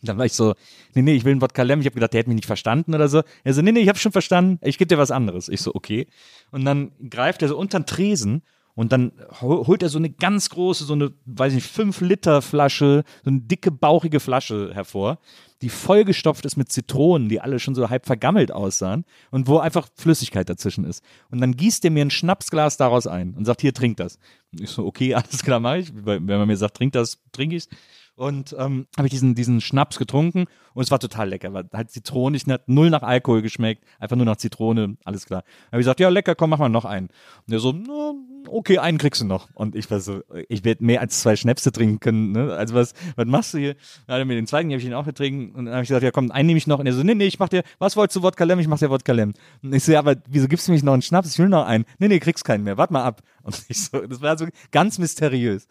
Dann war ich so, nee, nee, ich will einen Wodka Lem. Ich habe gedacht, der hätte mich nicht verstanden oder so. Er so, nee, nee, ich habe schon verstanden. Ich gebe dir was anderes. Ich so, okay. Und dann greift er so unter den Tresen und dann hol- holt er so eine ganz große, so eine, weiß ich nicht, 5 Liter Flasche, so eine dicke, bauchige Flasche hervor, die vollgestopft ist mit Zitronen, die alle schon so halb vergammelt aussahen und wo einfach Flüssigkeit dazwischen ist. Und dann gießt er mir ein Schnapsglas daraus ein und sagt, hier, trink das. Ich so, okay, alles klar, mach ich. Wenn man mir sagt, trink das, trinke ich's. Und ähm, habe ich diesen, diesen Schnaps getrunken und es war total lecker. War halt zitronig, hat null nach Alkohol geschmeckt, einfach nur nach Zitrone, alles klar. Habe ich gesagt, ja, lecker, komm, mach mal noch einen. Und er so, na, okay, einen kriegst du noch. Und ich war so, ich werde mehr als zwei Schnäpse trinken können. Ne? Also was, was machst du hier? Dann hat er mir den zweiten, habe ich ihn auch getrunken. Und dann habe ich gesagt, ja komm, einen nehme ich noch. Und er so, nee, nee, ich mach dir, was wolltest du, Wodka Lem? Ich mach dir Wodka Lem. Und ich so, ja, aber wieso gibst du mich noch einen Schnaps? Ich will noch einen. Nee, nee, kriegst keinen mehr. Warte mal ab. Und ich so, das war so ganz mysteriös.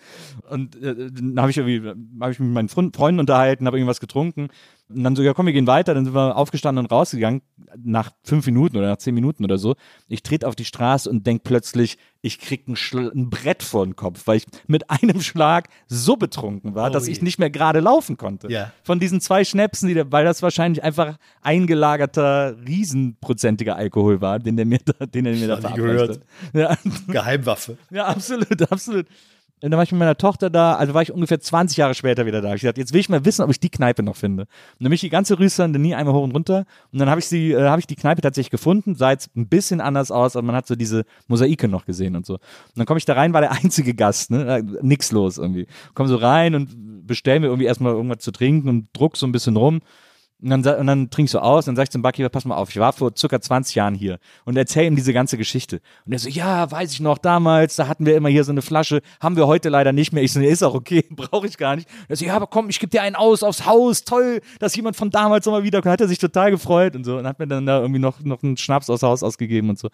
Und äh, dann habe ich irgendwie, habe ich mich mit meinen Freund- Freunden unterhalten, habe irgendwas getrunken. Und dann so, ja komm, wir gehen weiter. Dann sind wir aufgestanden und rausgegangen, nach fünf Minuten oder nach zehn Minuten oder so. Ich trete auf die Straße und denk plötzlich, ich krieg ein, ein Brett vor den Kopf, weil ich mit einem Schlag so betrunken war, Oh dass je. ich nicht mehr gerade laufen konnte. Ja. Von diesen zwei Schnäpsen, die, weil das wahrscheinlich einfach eingelagerter, riesenprozentiger Alkohol war, den der mir da, den er mir da hat. Ja. Geheimwaffe. Ja, absolut, absolut. Und dann war ich mit meiner Tochter da, also war ich ungefähr 20 Jahre später wieder da. Ich dachte, jetzt will ich mal wissen, ob ich die Kneipe noch finde. Und dann bin die ganze Rüsternde nie einmal hoch und runter. Und dann habe ich sie, äh, habe ich die Kneipe tatsächlich gefunden, sah jetzt ein bisschen anders aus, aber man hat so diese Mosaike noch gesehen und so. Und dann komme ich da rein, war der einzige Gast, ne? Äh, Nix los irgendwie. Komm so rein und bestell mir irgendwie erstmal irgendwas zu trinken und druck so ein bisschen rum. Und dann, und dann trink ich so aus, dann sag ich zum Barkeeper, pass mal auf, ich war vor circa 20 Jahren hier und erzähl ihm diese ganze Geschichte. Und er so, ja, weiß ich noch, damals, da hatten wir immer hier so eine Flasche, haben wir heute leider nicht mehr. Ich so, nee, ist auch okay, brauche ich gar nicht. Er so, ja, aber komm, ich gebe dir einen aus aufs Haus, toll, dass jemand von damals nochmal wiederkommt. Hat er sich total gefreut und so und hat mir dann da irgendwie noch, noch einen Schnaps aus Haus ausgegeben und so.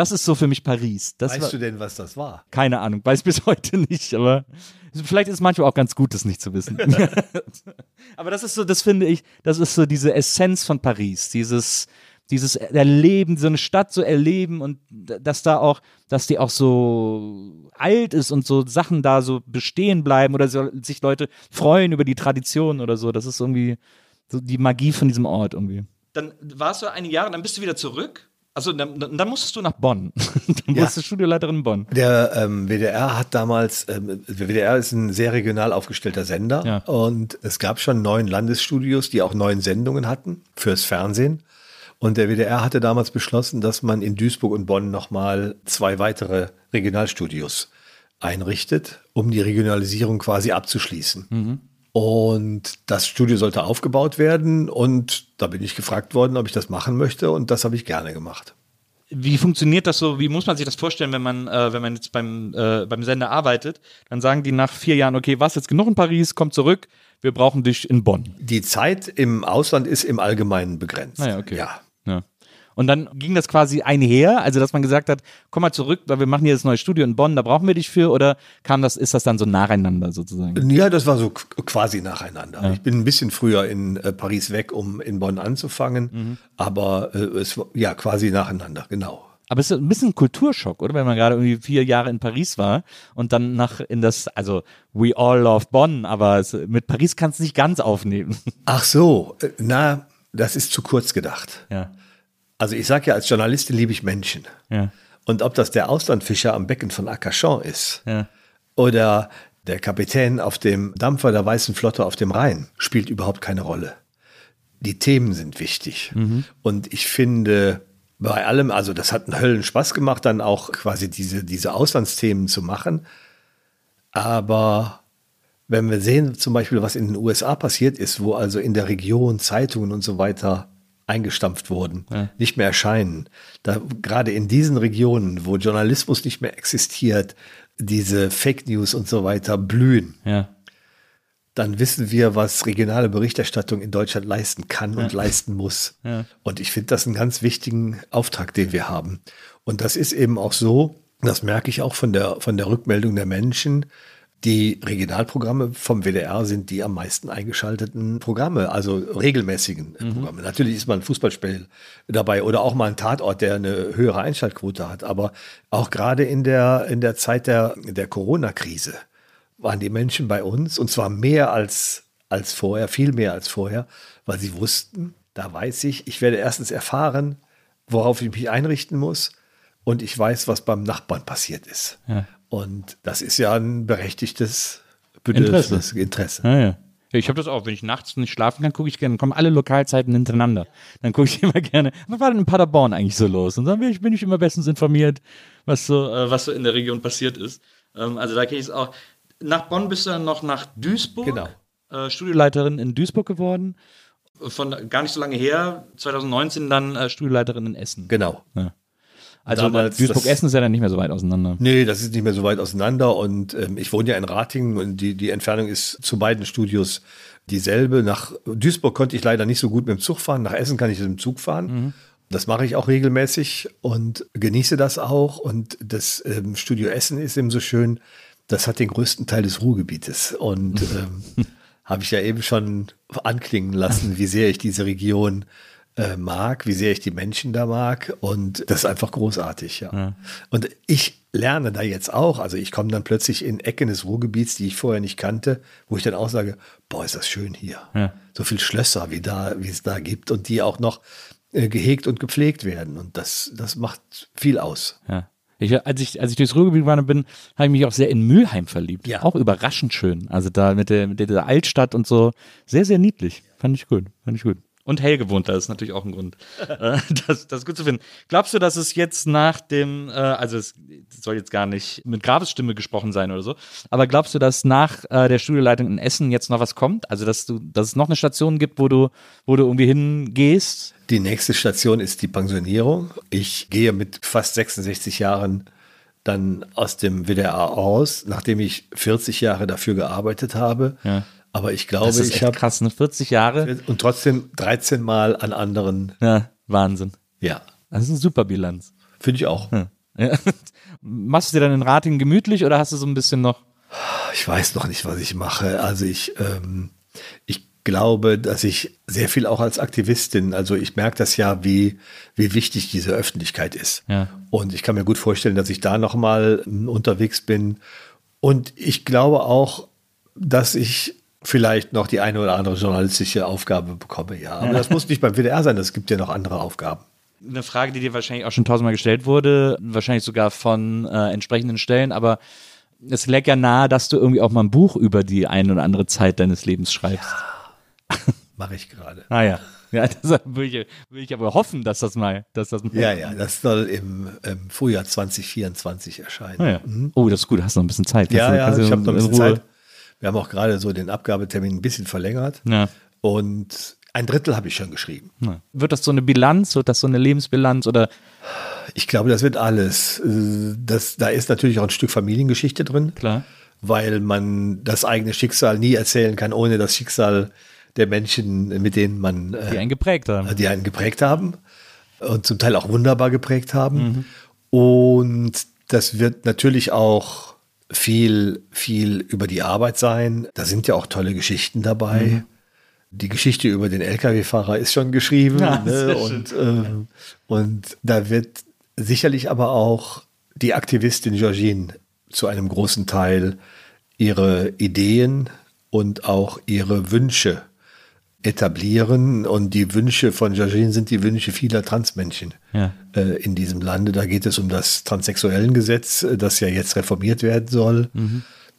Das ist so für mich Paris. Das war, Weißt du denn, was das war? keine Ahnung, weiß bis heute nicht, aber vielleicht ist es manchmal auch ganz gut, das nicht zu wissen. aber das ist so, das finde ich, das ist so diese Essenz von Paris, dieses, dieses Erleben, so eine Stadt so erleben und dass da auch, dass die auch so alt ist und so Sachen da so bestehen bleiben oder so, sich Leute freuen über die Tradition oder so. Das ist irgendwie so die Magie von diesem Ort irgendwie. Dann warst du einige Jahre, dann bist du wieder zurück. Also dann, dann musstest du nach Bonn. dann Ja. du Studioleiterin in Bonn. Der ähm, WDR hat damals, ähm, der WDR ist ein sehr regional aufgestellter Sender Ja. und es gab schon neun Landesstudios, die auch neun Sendungen hatten fürs Fernsehen. Und der WDR hatte damals beschlossen, dass man in Duisburg und Bonn nochmal zwei weitere Regionalstudios einrichtet, um die Regionalisierung quasi abzuschließen. Und das Studio sollte aufgebaut werden und da bin ich gefragt worden, ob ich das machen möchte und das habe ich gerne gemacht. Wie funktioniert das so? Wie muss man sich das vorstellen, wenn man, äh, wenn man jetzt beim, äh, beim Sender arbeitet? Dann sagen die nach vier Jahren, okay, was jetzt genug in Paris, komm zurück, wir brauchen dich in Bonn. Die Zeit im Ausland ist im Allgemeinen begrenzt. Naja, okay. Ja. Ja. Und dann ging das quasi einher, also dass man gesagt hat, komm mal zurück, weil wir machen hier das neue Studio in Bonn, da brauchen wir dich für, oder kam das, ist das dann so nacheinander sozusagen? Ja, das war so quasi nacheinander. Ich bin ein bisschen früher in äh, Paris weg, um in Bonn anzufangen, Mhm. aber äh, es war ja quasi nacheinander, genau. Aber es ist ein bisschen ein Kulturschock, oder? Wenn man gerade irgendwie vier Jahre in Paris war und dann nach in das, also we all love Bonn, aber es, mit Paris kannst du nicht ganz aufnehmen. Ach so, äh, na, das ist zu kurz gedacht. ja, Also ich sage ja, als Journalistin liebe ich Menschen. ja, Und ob das der Auslandfischer am Becken von Arcachon ist ja. oder der Kapitän auf dem Dampfer der Weißen Flotte auf dem Rhein, spielt überhaupt keine Rolle. Die Themen sind wichtig. Und ich finde, bei allem, also das hat einen Höllen Spaß gemacht, dann auch quasi diese, diese Auslandsthemen zu machen. Aber wenn wir sehen, zum Beispiel, was in den USA passiert ist, wo also in der Region Zeitungen und so weiter eingestampft wurden, nicht mehr erscheinen, da gerade in diesen Regionen, wo Journalismus nicht mehr existiert, diese Fake News und so weiter blühen, ja. dann wissen wir, was regionale Berichterstattung in Deutschland leisten kann und leisten muss. Und ich finde das einen ganz wichtigen Auftrag, den wir haben. Und das ist eben auch so, das merke ich auch von der, von der Rückmeldung der Menschen, die Regionalprogramme vom WDR sind die am meisten eingeschalteten Programme, also regelmäßigen äh, Programme. Natürlich ist mal ein Fußballspiel dabei oder auch mal ein Tatort, der eine höhere Einschaltquote hat. Aber auch gerade in der, in der Zeit der, der Corona-Krise waren die Menschen bei uns und zwar mehr als, als vorher, viel mehr als vorher, weil sie wussten, da weiß ich, ich werde erstens erfahren, worauf ich mich einrichten muss und ich weiß, was beim Nachbarn passiert ist. Ja. Und das ist ja ein berechtigtes Bedürfnis, Interesse. Ja, ja. Ja, ich habe das auch, wenn ich nachts nicht schlafen kann, gucke ich gerne, kommen alle Lokalzeiten hintereinander. Dann gucke ich immer gerne, was war denn in Paderborn eigentlich so los? Und dann bin ich, bin ich immer bestens informiert, was so, äh, was so in der Region passiert ist. Ähm, also da kenne ich es auch. Nach Bonn bist du dann noch nach Duisburg, Genau. äh, Studioleiterin in Duisburg geworden. Von gar nicht so lange her, 2019 dann äh, Studioleiterin in Essen. Genau. Ja. Also Damals Duisburg-Essen ist ja dann nicht mehr so weit auseinander. Nee, das ist nicht mehr so weit auseinander. Und ähm, ich wohne ja in Ratingen und die, die Entfernung ist zu beiden Studios dieselbe. Nach Duisburg konnte ich leider nicht so gut mit dem Zug fahren. Nach Essen kann ich mit dem Zug fahren. Das mache ich auch regelmäßig und genieße das auch. Und das ähm, Studio Essen ist eben so schön. Das hat den größten Teil des Ruhrgebietes. Und ähm, habe ich ja eben schon anklingen lassen, wie sehr ich diese Region äh, mag, wie sehr ich die Menschen da mag. Und das ist einfach großartig, ja. Ja. Und ich lerne da jetzt auch. Also ich komme dann plötzlich in Ecken des Ruhrgebiets, die ich vorher nicht kannte, wo ich dann auch sage, boah, ist das schön hier. Ja. So viel Schlösser, wie da, wie es da gibt und die auch noch äh, gehegt und gepflegt werden. Und das, das macht viel aus. Ja. Ich, als, ich, als ich durchs Ruhrgebiet gewandert bin, habe ich mich auch sehr in Mülheim verliebt. Ja. Auch überraschend schön. Also da mit der, mit der Altstadt und so. Sehr, sehr niedlich. Fand ich gut. Fand ich gut. Und hell gewohnt, das ist natürlich auch ein Grund, äh, das, das gut zu finden. Glaubst du, dass es jetzt nach dem, äh, also es soll jetzt gar nicht mit Grabesstimme gesprochen sein oder so, aber glaubst du, dass nach äh, der Studioleitung in Essen jetzt noch was kommt? Also dass du, dass es noch eine Station gibt, wo du, wo du irgendwie hingehst? Die nächste Station ist die Pensionierung. Ich gehe mit fast 66 Jahren dann aus dem WDR aus, nachdem ich 40 Jahre dafür gearbeitet habe. Ja. Aber ich glaube, Das ist ich habe krass, ne? 40 Jahre. und trotzdem 13 Mal an anderen. Ja, Wahnsinn. Ja, Das ist eine super Bilanz. finde ich auch. Ja. Machst du dir dann in Rating gemütlich oder hast du so ein bisschen noch? Ich weiß noch nicht, was ich mache. Also ich, ähm, ich glaube, dass ich sehr viel auch als Aktivistin, also ich merke das ja, wie, wie wichtig diese Öffentlichkeit ist. Ja. Und ich kann mir gut vorstellen, dass ich da nochmal unterwegs bin. Und ich glaube auch, dass ich vielleicht noch die eine oder andere journalistische Aufgabe bekomme. Ja, aber das muss nicht beim WDR sein, es gibt ja noch andere Aufgaben. Eine Frage, die dir wahrscheinlich auch schon tausendmal gestellt wurde, wahrscheinlich sogar von äh, entsprechenden Stellen, aber es lägt ja nahe, dass du irgendwie auch mal ein Buch über die eine oder andere Zeit deines Lebens schreibst. Mache ich gerade. Ah ja. Ja, das will ich, will ich aber hoffen, dass das mal, dass das mal Ja, ja, das soll im, im Frühjahr 2024 erscheinen. Ah, ja. Oh, das ist gut, hast noch ein bisschen Zeit. Ja, du- ja, ich habe noch ein in bisschen Ruhe- Zeit. Wir haben auch gerade so den Abgabetermin ein bisschen verlängert. Ja. Und ein Drittel habe ich schon geschrieben. Ja. Wird das so eine Bilanz, wird das so eine Lebensbilanz oder Ich glaube, das wird alles. Das, da ist natürlich auch ein Stück Familiengeschichte drin, klar? weil man das eigene Schicksal nie erzählen kann, ohne das Schicksal der Menschen, mit denen man, Die äh, einen geprägt haben. die einen geprägt haben und zum Teil auch wunderbar geprägt haben. Und das wird natürlich auch viel, viel über die Arbeit sein. Da sind ja auch tolle Geschichten dabei. Die Geschichte über den Lkw-Fahrer ist schon geschrieben. Ja, ne? und, ähm, und da wird sicherlich aber auch die Aktivistin Georgine zu einem großen Teil ihre Ideen und auch ihre Wünsche etablieren. Und die Wünsche von Georgine sind die Wünsche vieler Transmenschen Ja. äh, in diesem Lande. Da geht es um das Transsexuellengesetz, äh, das ja jetzt reformiert werden soll,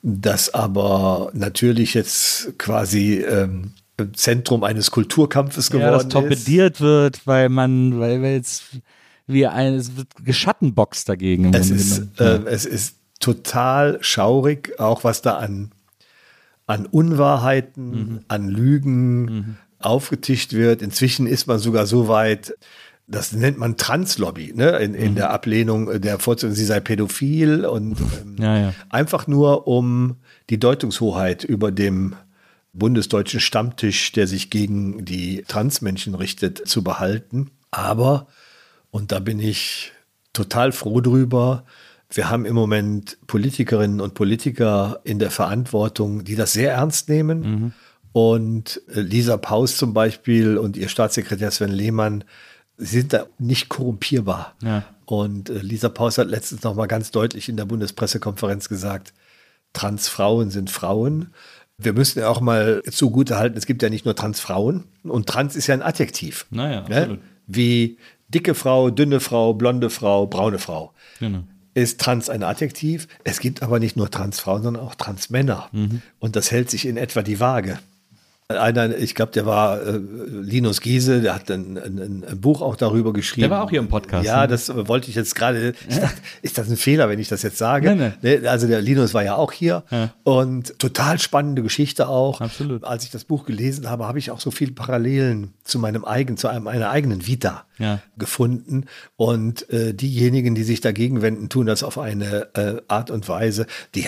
das aber natürlich jetzt quasi ähm, Zentrum eines Kulturkampfes geworden ja, das ist. torpediert wird, weil man, weil wir jetzt wie ein, es wird geschattenboxt dagegen. Es ist, äh, es ist total schaurig, auch was da an, an Unwahrheiten, Mhm. an Lügen aufgetischt wird. Inzwischen ist man sogar so weit, das nennt man Translobby, ne? in, Mhm. in der Ablehnung der Vorstellung, sie sei pädophil und ähm, Ja, ja. einfach nur um die Deutungshoheit über dem bundesdeutschen Stammtisch, der sich gegen die Transmenschen richtet, zu behalten. Aber, und da bin ich total froh drüber, wir haben im Moment Politikerinnen und Politiker in der Verantwortung, die das sehr ernst nehmen. Und äh, Lisa Paus zum Beispiel und ihr Staatssekretär Sven Lehmann sind da nicht korrumpierbar. Ja. Und äh, Lisa Paus hat letztens noch mal ganz deutlich in der Bundespressekonferenz gesagt, Transfrauen sind Frauen. Wir müssen ja auch mal zugutehalten, es gibt ja nicht nur Transfrauen und Trans ist ja ein Adjektiv. Naja, Ne? absolut. Wie dicke Frau, dünne Frau, blonde Frau, braune Frau. Genau. Ist trans ein Adjektiv? Es gibt aber nicht nur Transfrauen, sondern auch Transmänner. Mhm. Und das hält sich in etwa die Waage. Einer, ich glaube, der war äh, Linus Giese, der hat ein, ein, ein Buch auch darüber geschrieben. Der war auch hier im Podcast, Ja, ne? das wollte ich jetzt gerade. Ist das ein Fehler, wenn ich das jetzt sage? Nein, Ne, Also der Linus war ja auch hier Ja. und total spannende Geschichte auch. Absolut. Als ich das Buch gelesen habe, habe ich auch so viele Parallelen zu meinem eigenen, zu einem, meiner eigenen Vita Ja. gefunden. Und äh, diejenigen, die sich dagegen wenden, tun das auf eine äh, Art und Weise, die,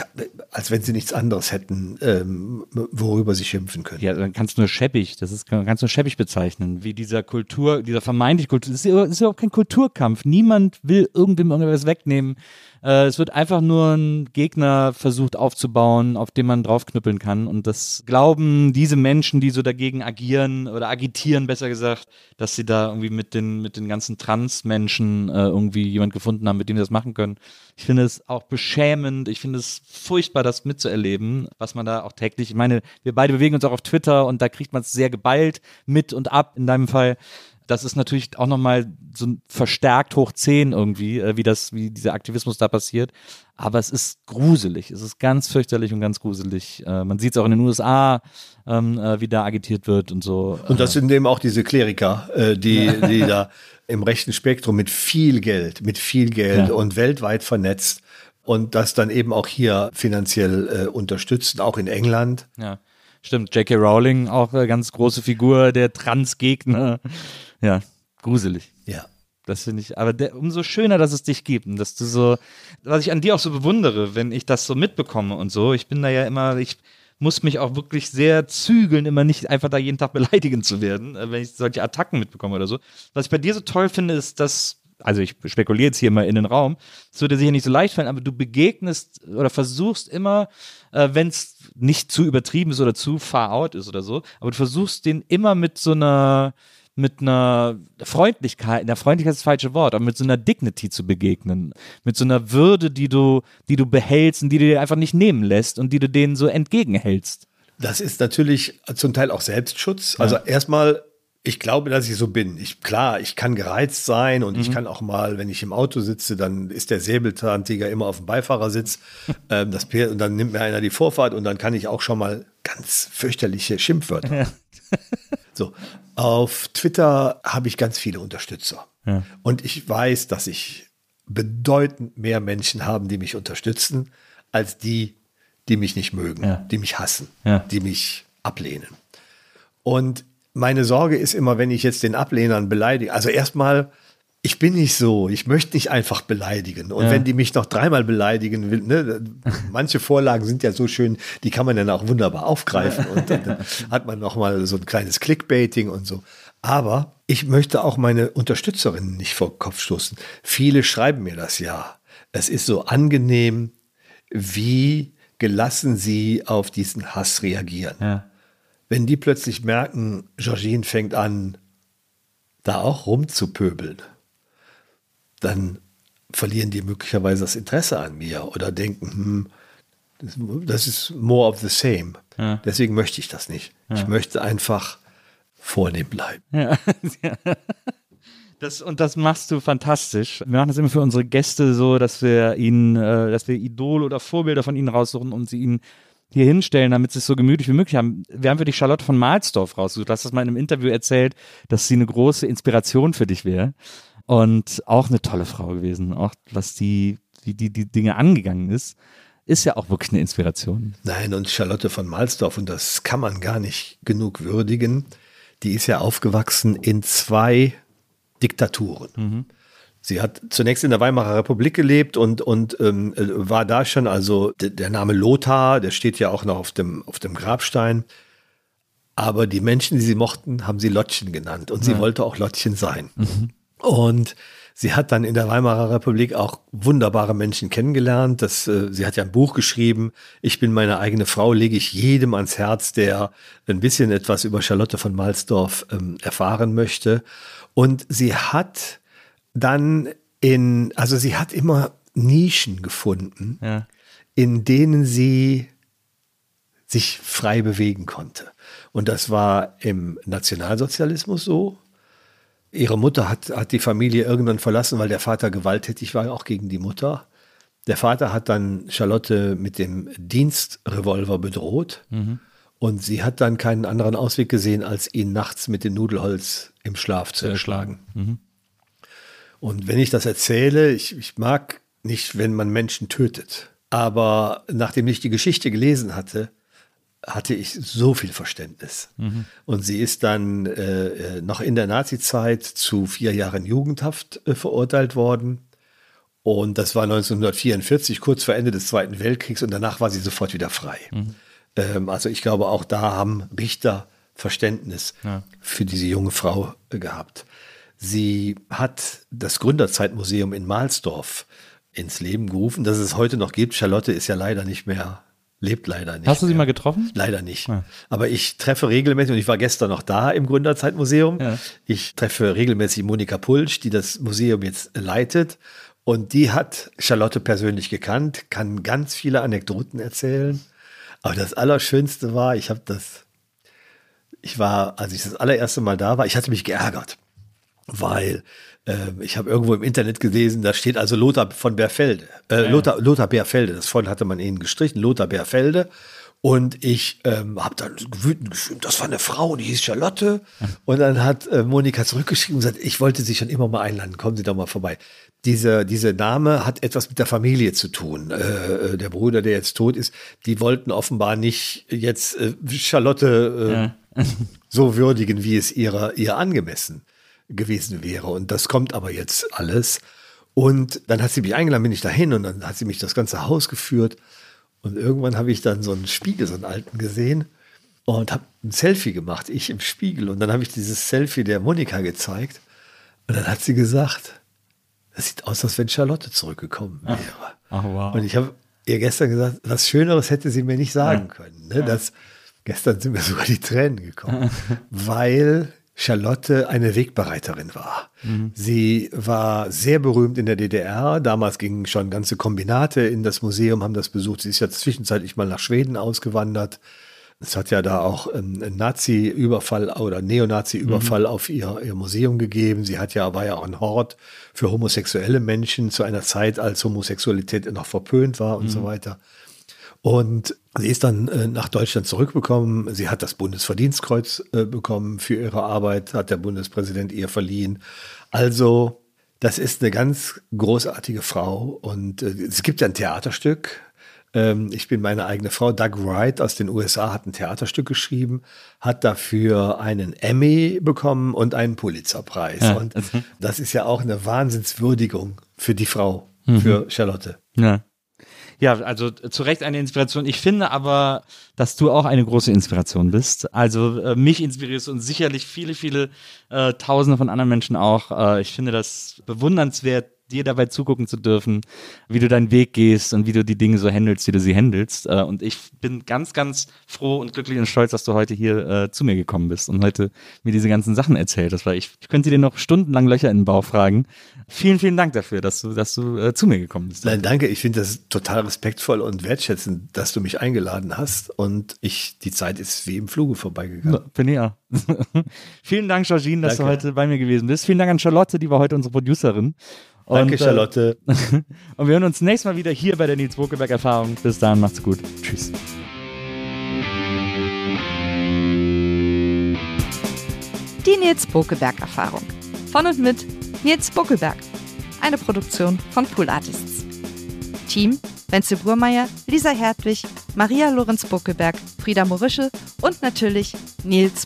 als wenn sie nichts anderes hätten, ähm, worüber sie schimpfen können. Ja, dann kannst du nur scheppig, das ist, kannst du nur scheppig bezeichnen, wie dieser Kultur, dieser vermeintlich Kultur, das ist, das ist auch kein Kulturkampf. Niemand will irgendwem irgendwas wegnehmen. Äh, es wird einfach nur ein Gegner versucht aufzubauen, auf den man draufknüppeln kann. Und das glauben diese Menschen, die so dagegen agieren oder agitieren, besser gesagt, dass sie da irgendwie mit den, mit den ganzen Trans-Menschen äh, irgendwie jemand gefunden haben, mit dem sie das machen können. Ich finde es auch beschämend. Ich finde es furchtbar, das mitzuerleben, was man da auch täglich, ich meine, wir beide bewegen uns auch auf Twitter und da kriegt man es sehr geballt mit und ab in deinem Fall. Das ist natürlich auch nochmal so verstärkt hoch 10 irgendwie, äh, wie das, wie dieser Aktivismus da passiert. Aber es ist gruselig. Es ist ganz fürchterlich und ganz gruselig. Äh, man sieht es auch in den USA, ähm, äh, wie da agitiert wird und so. Und das sind eben auch diese Kleriker, die, die da im rechten Spektrum mit viel Geld, mit viel Geld Ja. und weltweit vernetzt und das dann eben auch hier finanziell unterstützen, auch in England. Ja, stimmt. J.K. Rowling, auch eine ganz große Figur, der Trans-Gegner. Ja, gruselig. Ja. Das finde ich, aber der, umso schöner, dass es dich gibt und dass du so, was ich an dir auch so bewundere, wenn ich das so mitbekomme und so. Ich bin da ja immer, ich muss mich auch wirklich sehr zügeln, immer nicht einfach da jeden Tag beleidigend zu werden, äh, wenn ich solche Attacken mitbekomme oder so. Was ich bei dir so toll finde, ist, dass, also ich spekuliere jetzt hier mal in den Raum, es würde dir sicher nicht so leicht fallen, aber du begegnest oder versuchst immer, äh, wenn es nicht zu übertrieben ist oder zu far out ist oder so, aber du versuchst den immer mit so einer mit einer Freundlichkeit, der Freundlichkeit ist das falsche Wort, aber mit so einer Dignity zu begegnen, mit so einer Würde, die du, die du behältst und die du dir einfach nicht nehmen lässt und die du denen so entgegenhältst. Das ist natürlich zum Teil auch Selbstschutz. Also erstmal, ich glaube, dass ich so bin. Ich, klar, ich kann gereizt sein und ich kann auch mal, wenn ich im Auto sitze, dann ist der Säbelzahntiger immer auf dem Beifahrersitz. ähm, das und dann nimmt mir einer die Vorfahrt und dann kann ich auch schon mal ganz fürchterliche Schimpfwörter. So, auf Twitter habe ich ganz viele Unterstützer. Und ich weiß, dass ich bedeutend mehr Menschen haben, die mich unterstützen, als die, die mich nicht mögen, Ja. die mich hassen, Ja. die mich ablehnen. Und meine Sorge ist immer, wenn ich jetzt den Ablehnern beleidige, also erstmal, ich bin nicht so, ich möchte nicht einfach beleidigen. Und Ja. wenn die mich noch dreimal beleidigen will, ne, manche Vorlagen sind ja so schön, die kann man dann auch wunderbar aufgreifen und dann, dann hat man noch mal so ein kleines Clickbaiting und so. Aber ich möchte auch meine Unterstützerinnen nicht vor den Kopf stoßen. Viele schreiben mir das ja. Es ist so angenehm, wie gelassen sie auf diesen Hass reagieren Ja. wenn die plötzlich merken, Georgine fängt an, da auch rumzupöbeln, dann verlieren die möglicherweise das Interesse an mir oder denken, hm, das- ist more of the same. Ja. Deswegen möchte ich das nicht. Ich möchte einfach vornehm bleiben. Ja. Das, und das machst du fantastisch. Wir machen das immer für unsere Gäste so, dass wir ihnen, äh, dass wir Idole oder Vorbilder von ihnen raussuchen und sie ihnen hier hinstellen, damit sie es so gemütlich wie möglich haben. Wir haben für dich Charlotte von Mahlsdorf rausgesucht. Du hast das mal in einem Interview erzählt, dass sie eine große Inspiration für dich wäre. Und auch eine tolle Frau gewesen. Auch was die, die, die, die Dinge angegangen ist, ist ja auch wirklich eine Inspiration. Nein, und Charlotte von Malsdorf, und das kann man gar nicht genug würdigen, die ist ja aufgewachsen in zwei Diktaturen. Sie hat zunächst in der Weimarer Republik gelebt und, und ähm, äh, war da schon, also der Name Lothar, der steht ja auch noch auf dem, auf dem Grabstein. Aber die Menschen, die sie mochten, haben sie Lottchen genannt. Und sie wollte auch Lottchen sein. Und sie hat dann in der Weimarer Republik auch wunderbare Menschen kennengelernt. Das, äh, sie hat ja ein Buch geschrieben. Ich bin meine eigene Frau, lege ich jedem ans Herz, der ein bisschen etwas über Charlotte von Malsdorf ähm, erfahren möchte. Und sie hat dann in, also sie hat immer Nischen gefunden, Ja. in denen sie sich frei bewegen konnte. Und das war im Nationalsozialismus so. Ihre Mutter hat, hat die Familie irgendwann verlassen, weil der Vater gewalttätig war, auch gegen die Mutter. Der Vater hat dann Charlotte mit dem Dienstrevolver bedroht. Und sie hat dann keinen anderen Ausweg gesehen, als ihn nachts mit dem Nudelholz im Schlaf zu erschlagen. Und wenn ich das erzähle, ich, ich mag nicht, wenn man Menschen tötet. Aber nachdem ich die Geschichte gelesen hatte, hatte ich so viel Verständnis. Und sie ist dann äh, äh, noch in der Nazizeit zu vier Jahren Jugendhaft äh, verurteilt worden. Und das war 1944, kurz vor Ende des Zweiten Weltkriegs. Und danach war sie sofort wieder frei. Ähm, also ich glaube, auch da haben Richter Verständnis für diese junge Frau äh, gehabt. Sie hat das Gründerzeitmuseum in Mahlsdorf ins Leben gerufen, dass es heute noch gibt. Charlotte ist ja leider nicht mehr, lebt leider nicht. Hast du sie mehr. mal getroffen? Leider nicht. Ja. Aber ich treffe regelmäßig, und ich war gestern noch da im Gründerzeitmuseum. Ja. Ich treffe regelmäßig Monika Pulsch, die das Museum jetzt leitet. Und die hat Charlotte persönlich gekannt, kann ganz viele Anekdoten erzählen. Aber das Allerschönste war, ich habe das, ich war, als ich das allererste Mal da war, ich hatte mich geärgert, weil äh, ich habe irgendwo im Internet gelesen, da steht also Lothar von Berfelde, äh, Lothar, Lothar Berfelde, das vorhin hatte man ihnen gestrichen, Lothar Berfelde. Und ich ähm, habe dann wütend geschrieben, das war eine Frau, die hieß Charlotte. Und dann hat äh, Monika zurückgeschrieben und gesagt, ich wollte Sie schon immer mal einladen, kommen Sie doch mal vorbei. Diese, diese Name hat etwas mit der Familie zu tun. Äh, äh, der Bruder, der jetzt tot ist, die wollten offenbar nicht jetzt äh, Charlotte äh, so würdigen, wie es ihrer, ihr angemessen gewesen wäre. Und das kommt aber jetzt alles. Und dann hat sie mich eingeladen, bin ich dahin und dann hat sie mich das ganze Haus geführt. Und irgendwann habe ich dann so einen Spiegel, so einen alten gesehen und habe ein Selfie gemacht, ich im Spiegel. Und dann habe ich dieses Selfie der Monika gezeigt. Und dann hat sie gesagt, das sieht aus, als wenn Charlotte zurückgekommen wäre. Ach, wow. Und ich habe ihr gestern gesagt, was Schöneres hätte sie mir nicht sagen können. Ne? Das, gestern sind mir sogar die Tränen gekommen, weil Charlotte eine Wegbereiterin war. Sie war sehr berühmt in der DDR. Damals gingen schon ganze Kombinate in das Museum, haben das besucht. Sie ist ja zwischenzeitlich mal nach Schweden ausgewandert. Es hat ja da auch einen einen Nazi-Überfall oder Neonazi-Überfall auf ihr, ihr Museum gegeben. Sie hat ja, war ja auch ein Hort für homosexuelle Menschen zu einer Zeit, als Homosexualität noch verpönt war und so weiter. Und sie ist dann äh, nach Deutschland zurückbekommen. Sie hat das Bundesverdienstkreuz äh, bekommen für ihre Arbeit, hat der Bundespräsident ihr verliehen. Also, das ist eine ganz großartige Frau. Und äh, es gibt ja ein Theaterstück. Ähm, ich bin meine eigene Frau. Doug Wright aus den USA hat ein Theaterstück geschrieben, hat dafür einen Emmy bekommen und einen Pulitzerpreis. Ja. Und das ist ja auch eine Wahnsinnswürdigung für die Frau, für Charlotte. Ja. Ja, also zu Recht eine Inspiration. Ich finde aber, dass du auch eine große Inspiration bist. Also äh, mich inspirierst und sicherlich viele, viele äh, Tausende von anderen Menschen auch. Äh, ich finde das bewundernswert, dir dabei zugucken zu dürfen, wie du deinen Weg gehst und wie du die Dinge so handelst, wie du sie handelst. Äh, und ich bin ganz, ganz froh und glücklich und stolz, dass du heute hier äh, zu mir gekommen bist und heute mir diese ganzen Sachen erzählt hast, weil ich, ich könnte dir noch stundenlang Löcher in den Bauch fragen. Vielen, vielen Dank dafür, dass du, dass du äh, zu mir gekommen bist. Nein, danke. Ich finde das total respektvoll und wertschätzend, dass du mich eingeladen hast. Und ich, die Zeit ist wie im Fluge vorbeigegangen. Bin ich auch. Vielen Dank, Georgine, dass du Danke. heute bei mir gewesen bist. Vielen Dank an Charlotte, die war heute unsere Producerin. Und, Danke, Charlotte. Äh, und wir hören uns nächstes Mal wieder hier bei der Nils Bokeberg Erfahrung. Bis dahin, macht's gut. Tschüss. Die Nils Bokeberg Erfahrung. Von und mit Nils Bokeberg. Eine Produktion von Pool Artists. Team Wenzel Burmeier, Lisa Hertwig, Maria Lorenz Bokeberg, Frieda Morische und natürlich Nils